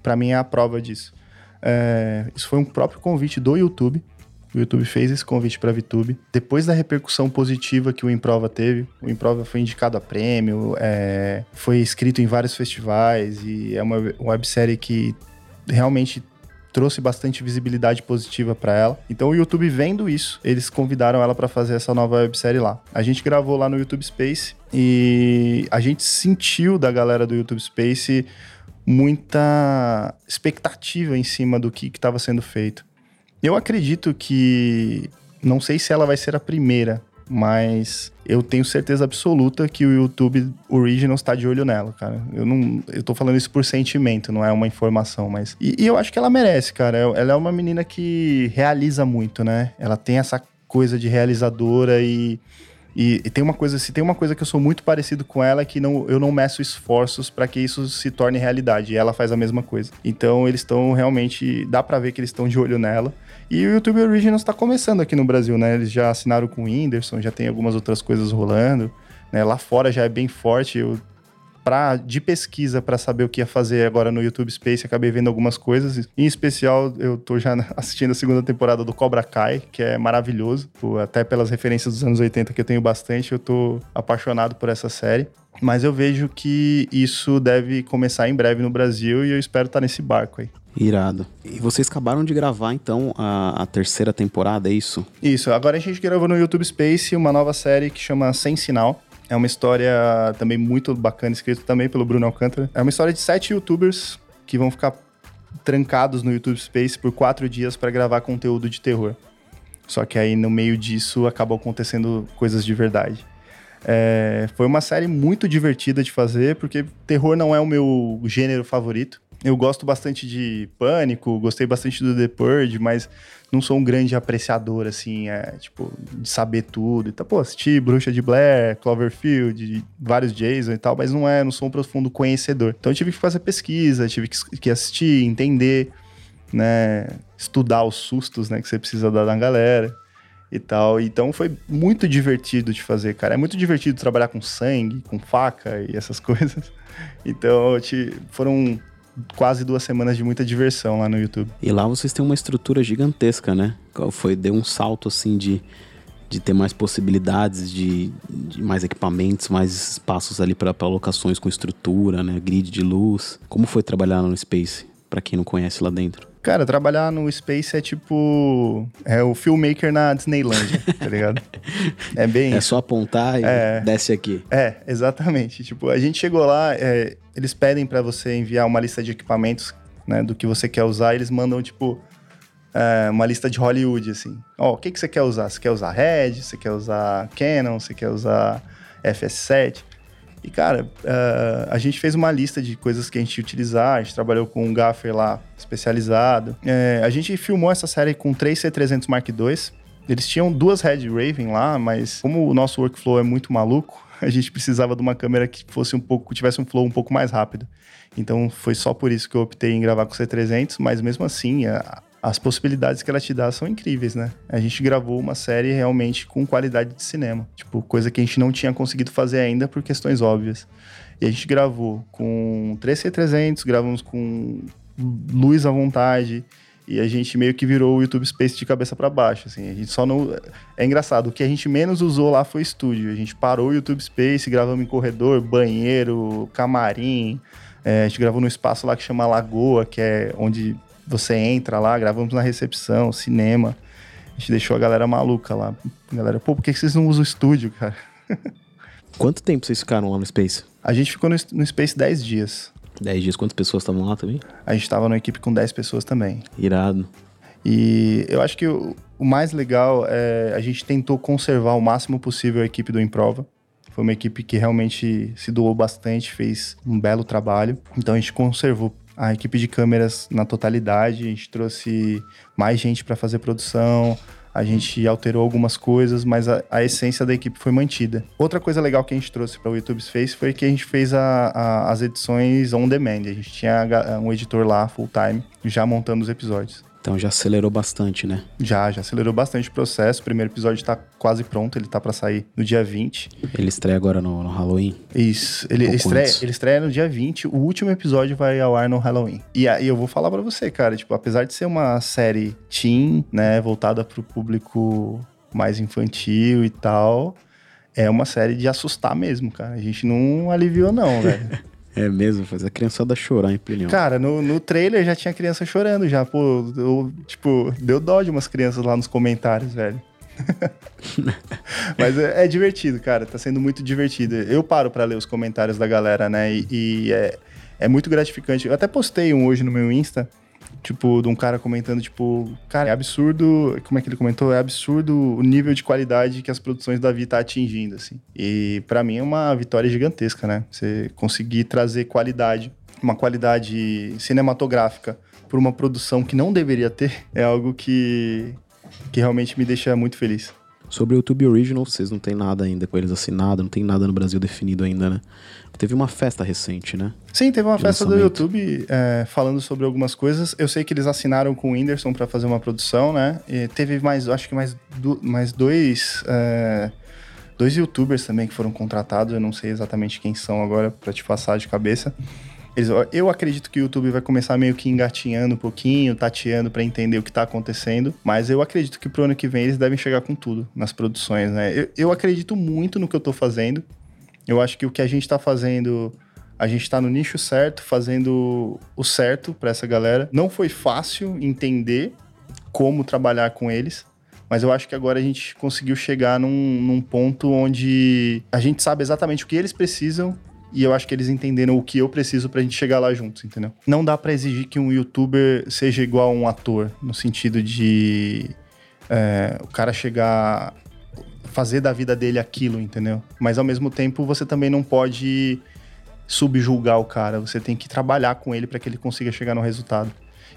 pra mim é a prova disso. É, isso foi um próprio convite do YouTube, O YouTube fez esse convite para a VTube. Depois da repercussão positiva que o Improva teve, o Improva foi indicado a prêmio, é, foi escrito em vários festivais e é uma websérie que realmente trouxe bastante visibilidade positiva para ela. Então o YouTube vendo isso, eles convidaram ela para fazer essa nova websérie lá. A gente gravou lá no YouTube Space e a gente sentiu da galera do YouTube Space muita expectativa em cima do que estava sendo feito. Eu acredito que não sei se ela vai ser a primeira, mas eu tenho certeza absoluta que o YouTube Original está de olho nela, cara. Eu não, eu tô falando isso por sentimento, não é uma informação, mas e, e eu acho que ela merece, cara. Ela é uma menina que realiza muito, né? Ela tem essa coisa de realizadora e e, e, tem uma coisa, se tem uma coisa que eu sou muito parecido com ela, é que não, eu não meço esforços para que isso se torne realidade. E ela faz a mesma coisa. Então eles estão realmente. Dá para ver que eles estão de olho nela. E o YouTube Originals está começando aqui no Brasil, né? Eles já assinaram com o Whindersson, já tem algumas outras coisas rolando. Né? Lá fora já é bem forte. Eu, pra, de pesquisa para saber o que ia fazer agora no YouTube Space, acabei vendo algumas coisas. Em especial, eu tô já assistindo a segunda temporada do Cobra Kai, que é maravilhoso. Até pelas referências dos anos 80 que eu tenho bastante, eu tô apaixonado por essa série. Mas eu vejo que isso deve começar em breve no Brasil e eu espero estar nesse barco aí. Irado. E vocês acabaram de gravar, então, a, a, terceira temporada, é isso? Isso. Agora a gente gravou no YouTube Space uma nova série que chama Sem Sinal. É uma história também muito bacana, escrita também pelo Bruno Alcântara. É uma história de sete youtubers que vão ficar trancados no YouTube Space por quatro dias para gravar conteúdo de terror. Só que aí no meio disso acabou acontecendo coisas de verdade. É, foi uma série muito divertida de fazer, porque terror não é o meu gênero favorito. Eu gosto bastante de Pânico, gostei bastante do The Purge, mas não sou um grande apreciador, assim, é, tipo, de saber tudo. Então, pô, assisti Bruxa de Blair, Cloverfield, vários Jason e tal, mas não é, não sou um profundo conhecedor. Então eu tive que fazer pesquisa, tive que assistir, entender, né, estudar os sustos, né, que você precisa dar na galera e tal. Então foi muito divertido de fazer, cara. É muito divertido trabalhar com sangue, com faca e essas coisas. Então, te, foram quase duas semanas de muita diversão lá no YouTube. E lá vocês têm uma estrutura gigantesca, né? Foi deu um salto assim de de ter mais possibilidades de, de mais equipamentos, mais espaços ali para locações com estrutura, né, grid de luz. Como foi trabalhar no Space, para quem não conhece lá dentro? Cara, trabalhar no Space é tipo. É o filmmaker na Disneyland, tá ligado? É bem. É só apontar e é, desce aqui. É, exatamente. Tipo, a gente chegou lá, é, eles pedem para você enviar uma lista de equipamentos, né, do que você quer usar, eles mandam, tipo, é, uma lista de Hollywood, assim. Ó, oh, o que, que você quer usar? Você quer usar Red? Você quer usar Canon? Você quer usar FS7? E, cara, uh, a gente fez uma lista de coisas que a gente ia utilizar, a gente trabalhou com um gaffer lá especializado. É, a gente filmou essa série com três C300 Mark II. Eles tinham duas Red Raven lá, mas como o nosso workflow é muito maluco, a gente precisava de uma câmera que fosse um pouco, tivesse um flow um pouco mais rápido. Então foi só por isso que eu optei em gravar com C300, mas mesmo assim, a, as possibilidades que ela te dá são incríveis, né? A gente gravou uma série realmente com qualidade de cinema. Tipo, coisa que a gente não tinha conseguido fazer ainda por questões óbvias. E a gente gravou com 3C300, gravamos com luz à vontade. E a gente meio que virou o YouTube Space de cabeça para baixo, assim. A gente só não... É engraçado, o que a gente menos usou lá foi estúdio. A gente parou o YouTube Space, gravamos em corredor, banheiro, camarim. É, a gente gravou num espaço lá que chama Lagoa, que é onde você entra lá, gravamos na recepção, cinema. A gente deixou a galera maluca lá. A galera, pô, por que vocês não usam o estúdio, cara? Quanto tempo vocês ficaram lá no Space? A gente ficou no, no Space 10 dias. 10 dias, quantas pessoas estavam lá também? A gente estava numa equipe com 10 pessoas também. Irado. E eu acho que o, o, mais legal é a gente tentou conservar o máximo possível a equipe do Improva. Foi uma equipe que realmente se doou bastante, fez um belo trabalho. Então a gente conservou a equipe de câmeras na totalidade, a gente trouxe mais gente para fazer produção, a gente alterou algumas coisas, mas a, a, essência da equipe foi mantida. Outra coisa legal que a gente trouxe para o YouTube Space foi que a gente fez a, a, as edições on demand. A gente tinha um editor lá full time já montando os episódios. Então já acelerou bastante, né? Já, já acelerou bastante o processo. O primeiro episódio tá quase pronto, ele tá para sair no dia 20. Ele estreia agora no, no Halloween? Isso, ele estreia, ele estreia no dia 20. O último episódio vai ao ar no Halloween. E aí eu vou falar para você, cara, tipo, apesar de ser uma série teen, né, voltada pro público mais infantil e tal, é uma série de assustar mesmo, cara. A gente não aliviou não, velho. É mesmo, faz a criançada chorar em pilhão. Cara, no, no trailer já tinha criança chorando já. Pô, eu, tipo, deu dó de umas crianças lá nos comentários, velho. Mas é, é, divertido, cara. Tá sendo muito divertido. Eu paro para ler os comentários da galera, né? E, e é, é muito gratificante. Eu até postei um hoje no meu Insta Tipo, de um cara comentando, tipo, cara, é absurdo. Como é que ele comentou? É absurdo o nível de qualidade que as produções da Vi tá atingindo, assim. E para mim é uma vitória gigantesca, né? Você conseguir trazer qualidade, uma qualidade cinematográfica por uma produção que não deveria ter, é algo que, que realmente me deixa muito feliz. Sobre o YouTube Original, vocês não tem nada ainda com eles assinado, não tem nada no Brasil definido ainda, né? Teve uma festa recente, né? Sim, teve uma festa do YouTube é, falando sobre algumas coisas. Eu sei que eles assinaram com o Whindersson para fazer uma produção, né? E teve mais, acho que mais, do, mais dois. É, dois youtubers também que foram contratados. Eu não sei exatamente quem são agora para te passar de cabeça. Eles, eu acredito que o YouTube vai começar meio que engatinhando um pouquinho, tateando para entender o que tá acontecendo, mas eu acredito que pro ano que vem eles devem chegar com tudo nas produções, né? Eu, eu acredito muito no que eu tô fazendo. Eu acho que o que a gente tá fazendo, a gente tá no nicho certo, fazendo o certo para essa galera. Não foi fácil entender como trabalhar com eles, mas eu acho que agora a gente conseguiu chegar num, num ponto onde a gente sabe exatamente o que eles precisam e eu acho que eles entenderam o que eu preciso pra gente chegar lá juntos, entendeu? Não dá para exigir que um youtuber seja igual a um ator, no sentido de é, o cara chegar. Fazer da vida dele aquilo, entendeu? Mas ao mesmo tempo você também não pode subjulgar o cara, você tem que trabalhar com ele para que ele consiga chegar no resultado.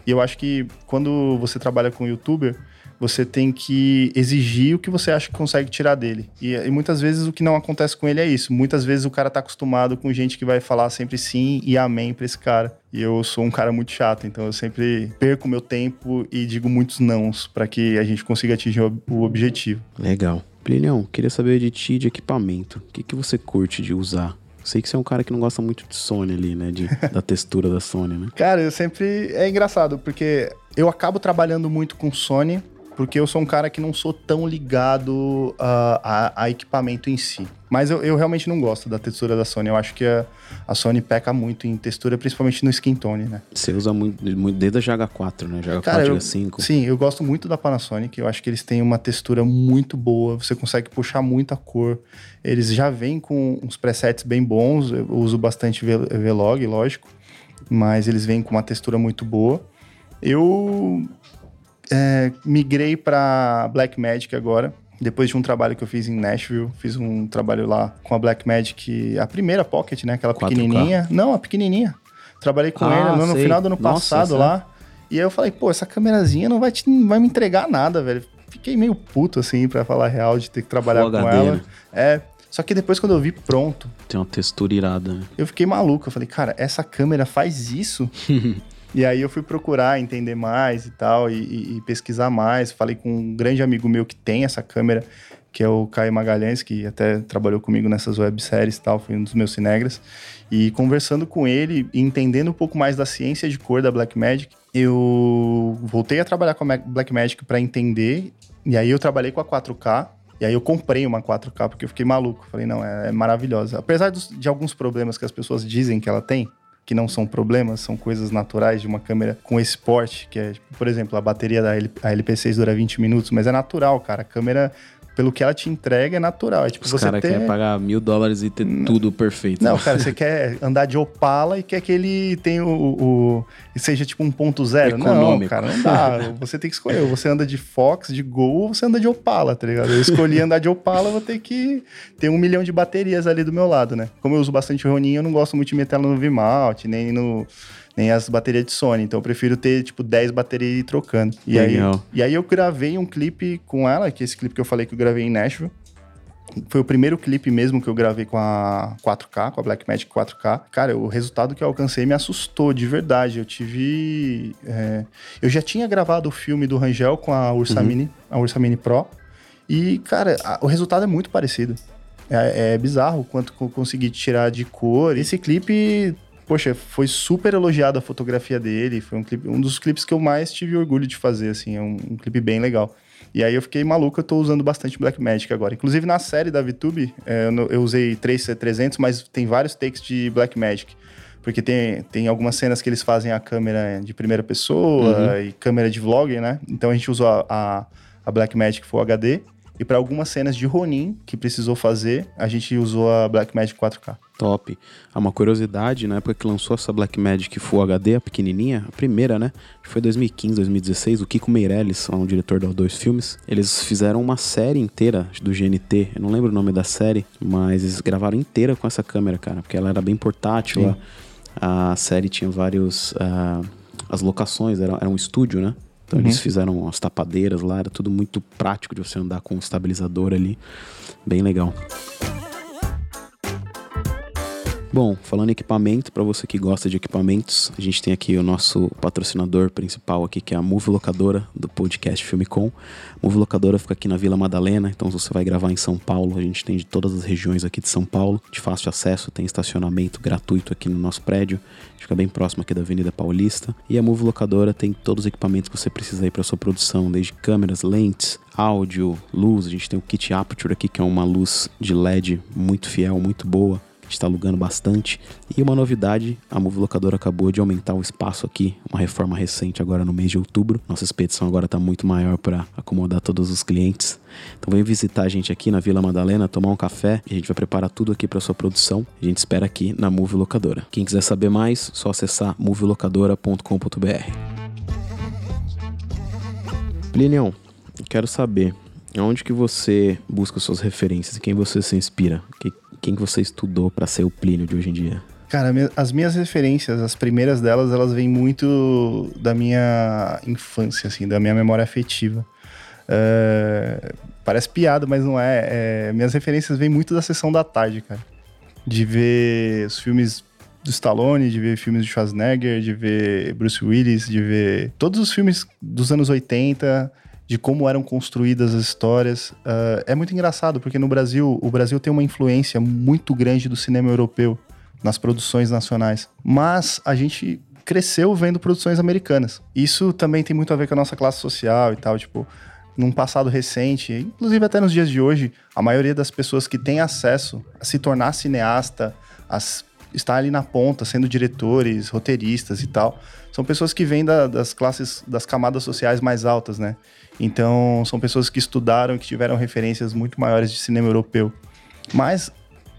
E eu acho que quando você trabalha com um youtuber, você tem que exigir o que você acha que consegue tirar dele. E, e, muitas vezes o que não acontece com ele é isso. Muitas vezes o cara tá acostumado com gente que vai falar sempre sim e amém pra esse cara. E eu sou um cara muito chato, então eu sempre perco meu tempo e digo muitos nãos para que a gente consiga atingir o, o objetivo. Legal. Plinão, queria saber de ti de equipamento. O que, que você curte de usar? Sei que você é um cara que não gosta muito de Sony ali, né? De, da textura da Sony, né? Cara, eu sempre. É engraçado, porque eu acabo trabalhando muito com Sony porque eu sou um cara que não sou tão ligado uh, a, a, equipamento em si. Mas eu, eu, realmente não gosto da textura da Sony. Eu acho que a, a, Sony peca muito em textura, principalmente no skin tone, né? Você usa muito, muito desde a GH4, né? GH4, cara, eu, GH5. Sim, eu gosto muito da Panasonic. Eu acho que eles têm uma textura muito boa. Você consegue puxar muita cor. Eles já vêm com uns presets bem bons. Eu uso bastante Vlog, lógico. Mas eles vêm com uma textura muito boa. Eu é, migrei para Blackmagic agora. Depois de um trabalho que eu fiz em Nashville, fiz um trabalho lá com a Blackmagic, a primeira Pocket, né? Aquela 4K. pequenininha. Não, a pequenininha. Trabalhei com ah, ele no, no, final do ano Nossa, passado lá. E aí eu falei, pô, essa câmerazinha não vai, te, não vai me entregar nada, velho. Fiquei meio puto, assim, para falar a real, de ter que trabalhar Full com ela. Né? É. Só que depois, quando eu vi pronto. Tem uma textura irada, né? Eu fiquei maluco. Eu falei, cara, essa câmera faz isso? E aí eu fui procurar entender mais e tal, e, e, pesquisar mais. Falei com um grande amigo meu que tem essa câmera, que é o Caio Magalhães, que até trabalhou comigo nessas webséries e tal, foi um dos meus cinegras. E conversando com ele entendendo um pouco mais da ciência de cor da Blackmagic, eu voltei a trabalhar com a Blackmagic para entender. E aí eu trabalhei com a 4K, e aí eu comprei uma 4K porque eu fiquei maluco. Falei, não, é, é maravilhosa. Apesar dos, de alguns problemas que as pessoas dizem que ela tem, que não são problemas, são coisas naturais de uma câmera com esse porte, que é, por exemplo, a bateria da LP6 dura 20 minutos, mas é natural, cara. A câmera pelo que ela te entrega é natural. É tipo, Os você cara ter... quer pagar mil dólares e ter não. tudo perfeito. Não, cara, você quer andar de Opala e quer que ele tenha o... o seja tipo um ponto zero. Não, cara, não dá. você tem que escolher. Você anda de Fox, de Gol, ou você anda de Opala, tá ligado? Eu escolhi andar de Opala, vou ter que ter um milhão de baterias ali do meu lado, né? Como eu uso bastante Ronin, eu não gosto muito de meter ela no V-Mount, nem no nem as baterias de Sony. Então eu prefiro ter, tipo, 10 baterias e ir trocando. E aí, e aí eu gravei um clipe com ela, que é esse clipe que eu falei que eu gravei em Nashville. foi o primeiro clipe mesmo que eu gravei com a 4K, com a Blackmagic 4K. Cara, o resultado que eu alcancei me assustou, de verdade. Eu tive. É... Eu já tinha gravado o filme do Rangel com a Ursa uhum. Mini, a Ursa Mini Pro. E, cara, a... o resultado é muito parecido. É, é bizarro o quanto eu consegui tirar de cor. Esse clipe poxa, foi super elogiado a fotografia dele. Foi um, clipe, um dos clipes que eu mais tive orgulho de fazer, assim. É um, um clipe bem legal. E aí eu fiquei maluco, eu tô usando bastante Blackmagic agora. Inclusive na série da VTube, é, eu, usei 3C300, mas tem vários takes de Blackmagic. Porque tem, tem algumas cenas que eles fazem a câmera de primeira pessoa uhum. e câmera de vlog, né? Então a gente usou a, a, a Blackmagic Full HD. E para algumas cenas de Ronin que precisou fazer, a gente usou a Blackmagic 4K. Top. Ah, uma curiosidade, na época que lançou essa Blackmagic Full HD, a pequenininha, a primeira, né? Foi 2015, 2016. O Kiko Meirelles, um diretor dos dois filmes, eles fizeram uma série inteira do GNT. Eu não lembro o nome da série, mas eles gravaram inteira com essa câmera, cara, porque ela era bem portátil. A, a, série tinha vários. Uh, as locações, era, era um estúdio, né? Então uhum. eles fizeram as tapadeiras lá, era tudo muito prático de você andar com um estabilizador ali. Bem legal. Bom, falando em equipamento, para você que gosta de equipamentos, a gente tem aqui o nosso patrocinador principal aqui, que é a Move Locadora, do podcast Filmicom. Move Locadora fica aqui na Vila Madalena, então se você vai gravar em São Paulo, a gente tem de todas as regiões aqui de São Paulo, de fácil acesso, tem estacionamento gratuito aqui no nosso prédio, fica bem próximo aqui da Avenida Paulista. E a Move Locadora tem todos os equipamentos que você precisa aí para sua produção, desde câmeras, lentes, áudio, luz, a gente tem o kit Aperture aqui, que é uma luz de LED muito fiel, muito boa está alugando bastante. E uma novidade, a Move Locadora acabou de aumentar o espaço aqui, uma reforma recente agora no mês de outubro. Nossa expedição agora está muito maior para acomodar todos os clientes. Então vem visitar a gente aqui na Vila Madalena, tomar um café e a gente vai preparar tudo aqui para sua produção. A gente espera aqui na Move Locadora. Quem quiser saber mais, só acessar movelocadora.com.br. Plinião, quero saber onde que você busca suas referências quem você se inspira? Que, quem que você estudou para ser o Plínio de hoje em dia? Cara, as minhas referências, as primeiras delas, elas vêm muito da minha infância, assim, da minha memória afetiva. É, parece piada, mas não é. é. Minhas referências vêm muito da sessão da tarde, cara. De ver os filmes do Stallone, de ver filmes de Schwarzenegger, de ver Bruce Willis, de ver todos os filmes dos anos 80, de como eram construídas as histórias. Uh, é muito engraçado, porque no Brasil, o Brasil tem uma influência muito grande do cinema europeu nas produções nacionais. Mas a gente cresceu vendo produções americanas. Isso também tem muito a ver com a nossa classe social e tal, tipo, num passado recente, inclusive até nos dias de hoje, a maioria das pessoas que tem acesso a se tornar cineasta, a estar ali na ponta, sendo diretores, roteiristas e tal, são pessoas que vêm da, das classes, das camadas sociais mais altas, né? Então, são pessoas que estudaram, que tiveram referências muito maiores de cinema europeu. Mas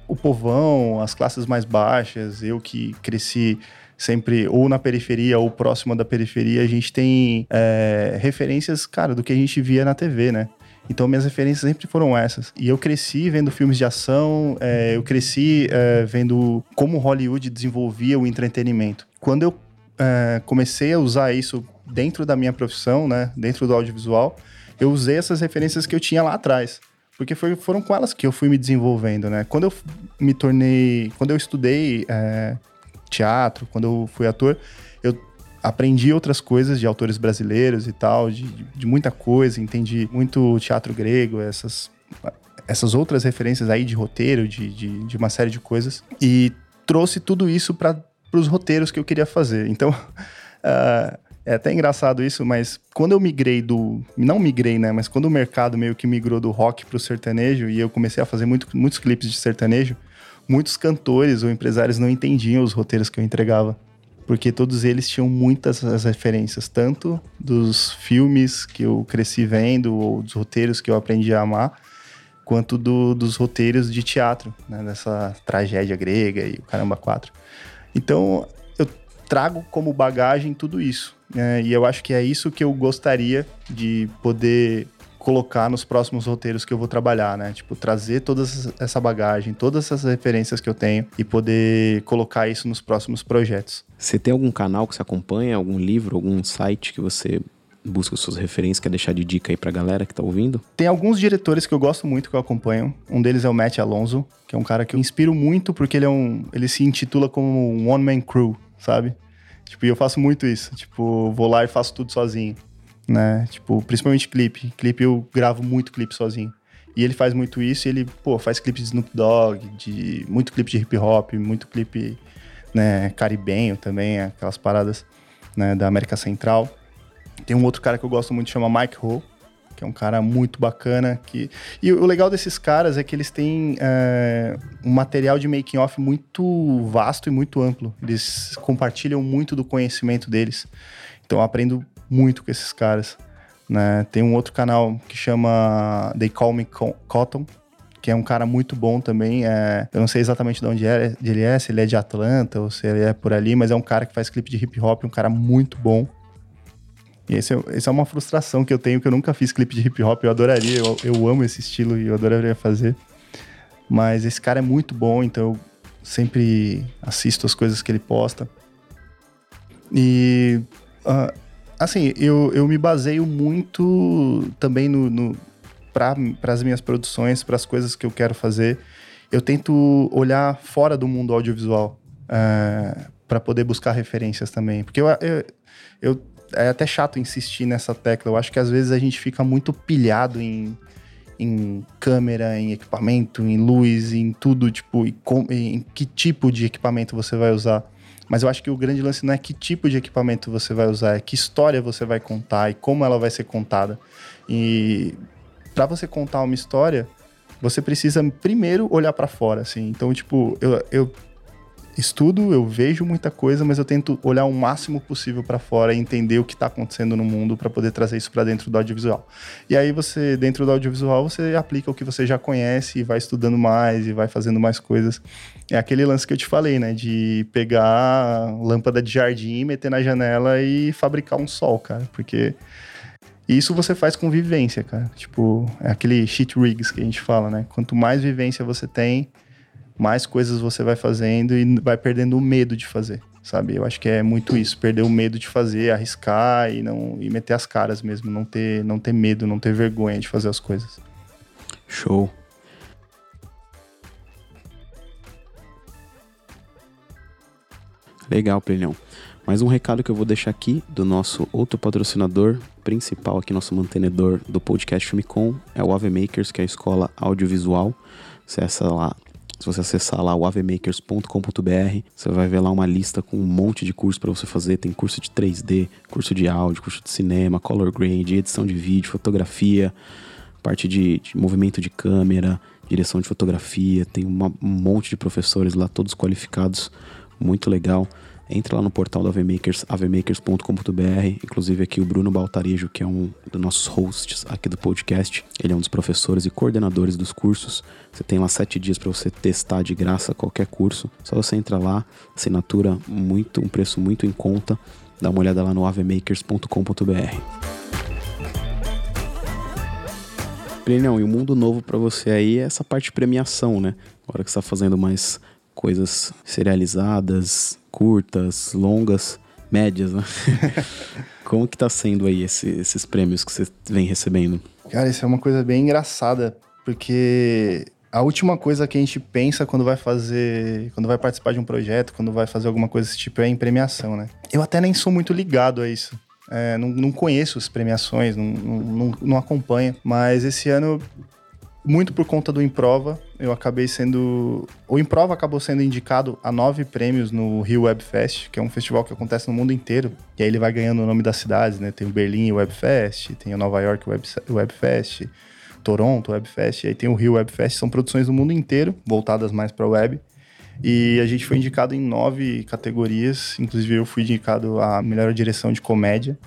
o povão, as classes mais baixas, eu que cresci sempre ou na periferia ou próxima da periferia, a gente tem é, referências, cara, do que a gente via na TV, né? Então, minhas referências sempre foram essas. E eu cresci vendo filmes de ação, é, eu cresci é, vendo como Hollywood desenvolvia o entretenimento. Quando eu é, comecei a usar isso dentro da minha profissão, né, dentro do audiovisual, eu usei essas referências que eu tinha lá atrás. Porque foi, foram com elas que eu fui me desenvolvendo, né? Quando eu me tornei... Quando eu estudei é, teatro, quando eu fui ator, eu aprendi outras coisas de autores brasileiros e tal, de, de muita coisa, entendi muito teatro grego, essas, essas outras referências aí de roteiro, de, de, de uma série de coisas, e trouxe tudo isso para os roteiros que eu queria fazer. Então, uh, É até engraçado isso, mas quando eu migrei do. Não migrei, né? Mas quando o mercado meio que migrou do rock pro sertanejo e eu comecei a fazer muito, muitos clipes de sertanejo, muitos cantores ou empresários não entendiam os roteiros que eu entregava. Porque todos eles tinham muitas referências, tanto dos filmes que eu cresci vendo, ou dos roteiros que eu aprendi a amar, quanto do, dos roteiros de teatro, né? Dessa tragédia grega e o Caramba 4. Então, eu trago como bagagem tudo isso. É, e eu acho que é isso que eu gostaria de poder colocar nos próximos roteiros que eu vou trabalhar, né? Tipo, trazer toda essa bagagem, todas essas referências que eu tenho e poder colocar isso nos próximos projetos. Você tem algum canal que você acompanha, algum livro, algum site que você busca suas referências, quer deixar de dica aí pra galera que tá ouvindo? Tem alguns diretores que eu gosto muito, que eu acompanho. Um deles é o Matt Alonso, que é um cara que eu inspiro muito porque ele é um. ele se intitula como um one-man crew, sabe? Tipo, e eu faço muito isso. Tipo, vou lá e faço tudo sozinho. Né? Tipo, principalmente clipe. Clipe eu gravo muito clipe sozinho. E ele faz muito isso, ele, pô, faz clipe de Snoop Dogg, de muito clipe de hip hop, muito clipe, né, caribenho também, aquelas paradas, né, da América Central. Tem um outro cara que eu gosto muito, chama Mike Ho, que é um cara muito bacana. Que... E o legal desses caras é que eles têm é, um material de making off muito vasto e muito amplo. Eles compartilham muito do conhecimento deles. Então eu aprendo muito com esses caras. Né? Tem um outro canal que chama They Call Me Cotton, que é um cara muito bom também. É, eu não sei exatamente de onde é, ele é, se ele é de Atlanta ou se ele é por ali, mas é um cara que faz clipe de hip hop, um cara muito bom. E esse é, esse é uma frustração que eu tenho, que eu nunca fiz clipe de hip hop, eu adoraria, eu, eu amo esse estilo e eu adoraria fazer. Mas esse cara é muito bom, então eu sempre assisto as coisas que ele posta. E uh, assim, eu, eu me baseio muito também no, no para as minhas produções, para as coisas que eu quero fazer. Eu tento olhar fora do mundo audiovisual uh, é, para poder buscar referências também. Porque eu, eu, eu, é até chato insistir nessa tecla. Eu acho que às vezes a gente fica muito pilhado em, em câmera, em equipamento, em luz, em tudo, tipo, em, em que tipo de equipamento você vai usar. Mas eu acho que o grande lance não é que tipo de equipamento você vai usar, é que história você vai contar e como ela vai ser contada. E para você contar uma história, você precisa primeiro olhar para fora, assim. Então, tipo, eu, eu estudo, eu vejo muita coisa, mas eu tento olhar o máximo possível para fora e entender o que está acontecendo no mundo para poder trazer isso para dentro do audiovisual. E aí você, dentro do audiovisual, você aplica o que você já conhece e vai estudando mais e vai fazendo mais coisas. É aquele lance que eu te falei, né, de pegar lâmpada de jardim, meter na janela e fabricar um sol, cara, porque isso você faz com vivência, cara. Tipo, é aquele shit rigs que a gente fala, né? Quanto mais vivência você tem, mais coisas você vai fazendo e vai perdendo o medo de fazer, sabe? Eu acho que é muito isso, perder o medo de fazer, arriscar e não e meter as caras mesmo, não ter não ter medo, não ter vergonha de fazer as coisas. Show. Legal, Plilhão. Mais um recado que eu vou deixar aqui do nosso outro patrocinador principal aqui, nosso mantenedor do podcast Filmicom, é o Ave Makers, que é a escola audiovisual. Acessa lá se você acessar lá o avemakers.com.br, você vai ver lá uma lista com um monte de cursos para você fazer. Tem curso de 3D, curso de áudio, curso de cinema, color grade, edição de vídeo, fotografia, parte de, de movimento de câmera, direção de fotografia. Tem uma, um monte de professores lá, todos qualificados, muito legal. Entra lá no portal da AveMakers, avemakers.com.br. Inclusive aqui o Bruno Baltarejo, que é um dos nossos hosts aqui do podcast. Ele é um dos professores e coordenadores dos cursos. Você tem lá sete dias para você testar de graça qualquer curso. Só você entra lá, assinatura muito, um preço muito em conta. Dá uma olhada lá no avemakers.com.br. Plinão, e o um mundo novo para você aí é essa parte de premiação, né? Agora que você está fazendo mais coisas serializadas, curtas, longas, médias, né? Como que tá sendo aí esse, esses prêmios que você vem recebendo? Cara, isso é uma coisa bem engraçada, porque a última coisa que a gente pensa quando vai fazer, quando vai participar de um projeto, quando vai fazer alguma coisa desse tipo é em premiação, né? Eu até nem sou muito ligado a isso. É, não, não, conheço as premiações, não, não, não acompanho, mas esse ano muito por conta do Improva, eu acabei sendo. O Improva acabou sendo indicado a nove prêmios no Rio Web Fest, que é um festival que acontece no mundo inteiro. E aí ele vai ganhando o nome das cidades, né? Tem o Berlim Web Fest, tem o Nova York Web, Web Fest, Toronto Web Fest, e aí tem o Rio Web Fest. São produções do mundo inteiro, voltadas mais para web. E a gente foi indicado em nove categorias, inclusive eu fui indicado a melhor direção de comédia.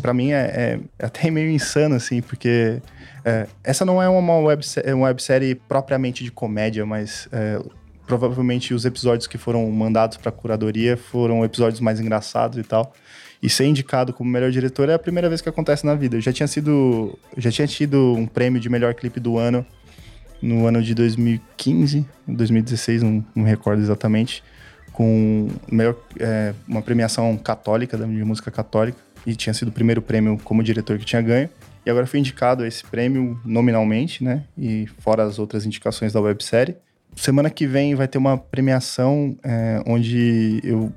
Para mim é, é, até meio insano, assim, porque é, essa não é uma, web, uma websérie propriamente de comédia, mas é, provavelmente os episódios que foram mandados para curadoria foram episódios mais engraçados e tal. E ser indicado como melhor diretor é a primeira vez que acontece na vida. Eu já tinha sido, já tinha tido um prêmio de melhor clipe do ano no ano de 2015, 2016, não, não recordo exatamente, com melhor, é, uma premiação católica de música católica. E tinha sido o primeiro prêmio como diretor que tinha ganho. E agora fui indicado a esse prêmio nominalmente, né? E fora as outras indicações da websérie. Semana que vem vai ter uma premiação é, onde eu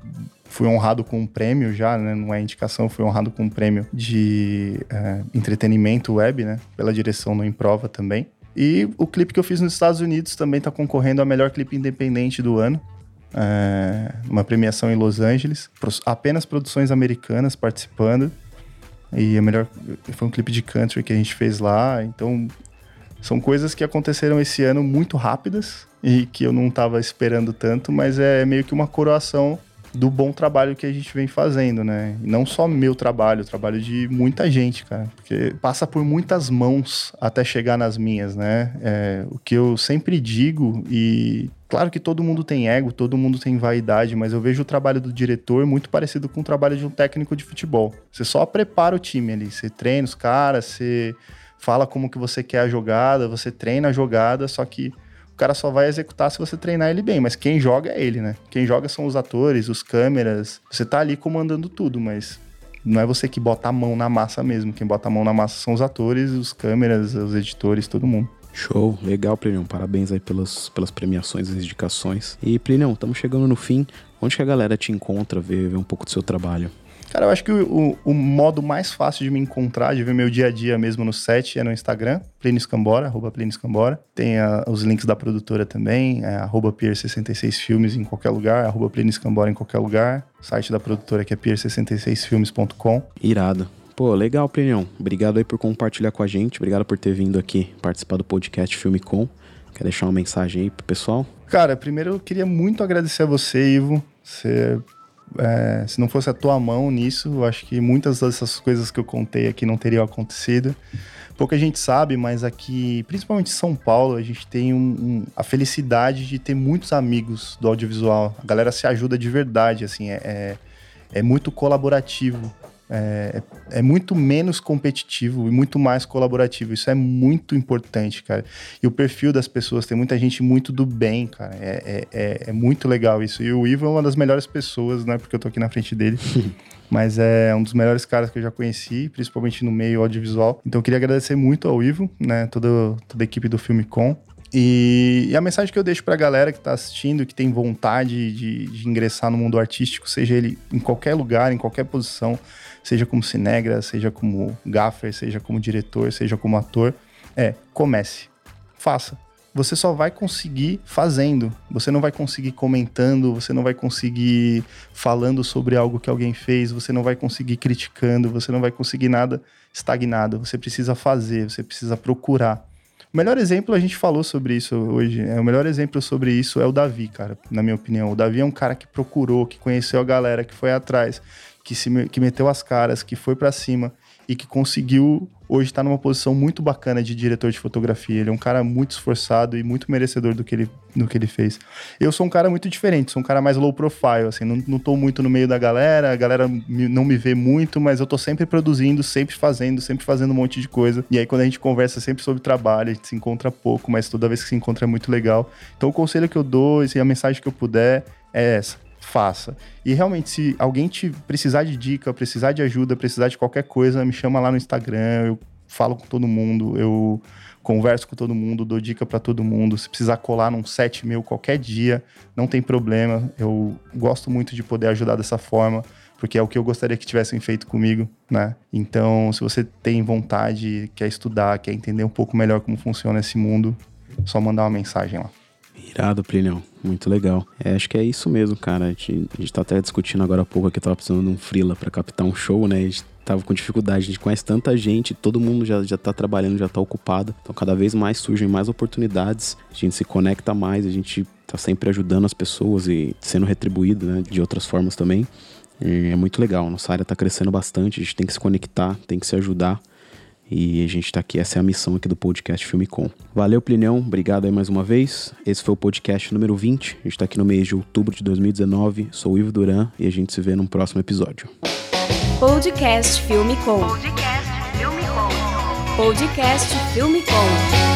fui honrado com um prêmio já, né? Não é indicação, fui honrado com um prêmio de é, entretenimento web, né? Pela direção no Improva também. E o clipe que eu fiz nos Estados Unidos também está concorrendo ao melhor clipe independente do ano. É, uma premiação em Los Angeles. Apenas produções americanas participando. E a melhor. Foi um clipe de country que a gente fez lá. Então, são coisas que aconteceram esse ano muito rápidas e que eu não estava esperando tanto, mas é meio que uma coroação do bom trabalho que a gente vem fazendo, né? E não só meu trabalho, o trabalho de muita gente, cara. Porque passa por muitas mãos até chegar nas minhas, né? É, o que eu sempre digo, e claro que todo mundo tem ego, todo mundo tem vaidade, mas eu vejo o trabalho do diretor muito parecido com o trabalho de um técnico de futebol. Você só prepara o time ali, você treina os caras, você fala como que você quer a jogada, você treina a jogada, só que o cara só vai executar se você treinar ele bem, mas quem joga é ele, né? Quem joga são os atores, os câmeras. Você tá ali comandando tudo, mas não é você que bota a mão na massa mesmo. Quem bota a mão na massa são os atores, os câmeras, os editores, todo mundo. Show, legal, Plinião. Parabéns aí pelas, pelas premiações e indicações. E, Plinião, estamos chegando no fim. Onde que a galera te encontra, ver, ver um pouco do seu trabalho? Cara, eu acho que o, o, modo mais fácil de me encontrar, de ver meu dia a dia mesmo no set, é no Instagram, Plínio Scambora, arroba Plínio Scambora. Tem a, os links da produtora também, é arroba Pier66filmes em qualquer lugar, arroba Plínio Scambora em qualquer lugar. Site da produtora que é pier66filmes.com. Irado. Pô, legal, Plinião. Obrigado aí por compartilhar com a gente. Obrigado por ter vindo aqui participar do podcast Filme Com. Quer deixar uma mensagem aí pro pessoal? Cara, primeiro eu queria muito agradecer a você, Ivo. Você é, se não fosse a tua mão nisso, acho que muitas dessas coisas que eu contei aqui não teriam acontecido. Pouca gente sabe, mas aqui, principalmente em São Paulo, a gente tem um, um, a felicidade de ter muitos amigos do audiovisual. A galera se ajuda de verdade, assim, é, é, é muito colaborativo é, é, muito menos competitivo e muito mais colaborativo. Isso é muito importante, cara. E o perfil das pessoas, tem muita gente muito do bem, cara. É, é, é, é muito legal isso. E o Ivo é uma das melhores pessoas, não é porque eu tô aqui na frente dele. mas é um dos melhores caras que eu já conheci, principalmente no meio audiovisual. Então eu queria agradecer muito ao Ivo, né, toda, toda a equipe do Filme Com. E, e, a mensagem que eu deixo pra galera que tá assistindo, que tem vontade de, de ingressar no mundo artístico, seja ele em qualquer lugar, em qualquer posição, seja como cinegra, seja como gaffer, seja como diretor, seja como ator, é comece, faça. Você só vai conseguir fazendo. Você não vai conseguir comentando, você não vai conseguir falando sobre algo que alguém fez, você não vai conseguir criticando, você não vai conseguir nada estagnado. Você precisa fazer, você precisa procurar. O melhor exemplo, a gente falou sobre isso hoje, é, o melhor exemplo sobre isso é o Davi, cara, na minha opinião. O Davi é um cara que procurou, que conheceu a galera, que foi atrás, que, se, que meteu as caras, que foi para cima e que conseguiu hoje estar tá numa posição muito bacana de diretor de fotografia. Ele é um cara muito esforçado e muito merecedor do que ele, do que ele fez. Eu sou um cara muito diferente, sou um cara mais low profile, assim, não, não tô muito no meio da galera, a galera me, não me vê muito, mas eu tô sempre produzindo, sempre fazendo, sempre fazendo um monte de coisa. E aí quando a gente conversa sempre sobre trabalho, a gente se encontra pouco, mas toda vez que se encontra é muito legal. Então o conselho que eu dou e a mensagem que eu puder é essa faça. E realmente, se alguém te precisar de dica, precisar de ajuda, precisar de qualquer coisa, me chama lá no Instagram, eu falo com todo mundo, eu converso com todo mundo, dou dica para todo mundo. Se precisar colar num set meu qualquer dia, não tem problema. Eu gosto muito de poder ajudar dessa forma, porque é o que eu gostaria que tivessem feito comigo, né? Então, se você tem vontade, quer estudar, quer entender um pouco melhor como funciona esse mundo, só mandar uma mensagem lá. Irado, Plinio. Muito legal. É, acho que é isso mesmo, cara. A gente, a gente tá até discutindo agora há pouco que tava precisando de um freela para captar um show, né? A gente tava com dificuldade, a gente conhece tanta gente, todo mundo já, já tá trabalhando, já tá ocupado. Então cada vez mais surgem mais oportunidades, a gente se conecta mais, a gente tá sempre ajudando as pessoas e sendo retribuído, né? De outras formas também. E é muito legal. Nossa área tá crescendo bastante, a gente tem que se conectar, tem que se ajudar. E a gente está aqui, essa é a missão aqui do podcast Filme Com. Valeu, Plinião, obrigado aí mais uma vez. Esse foi o podcast número 20. A gente está aqui no mês de outubro de 2019. Sou o Ivo Duran e a gente se vê num próximo episódio. Podcast Filme Com. Podcast Filme Com. Podcast Filme Com.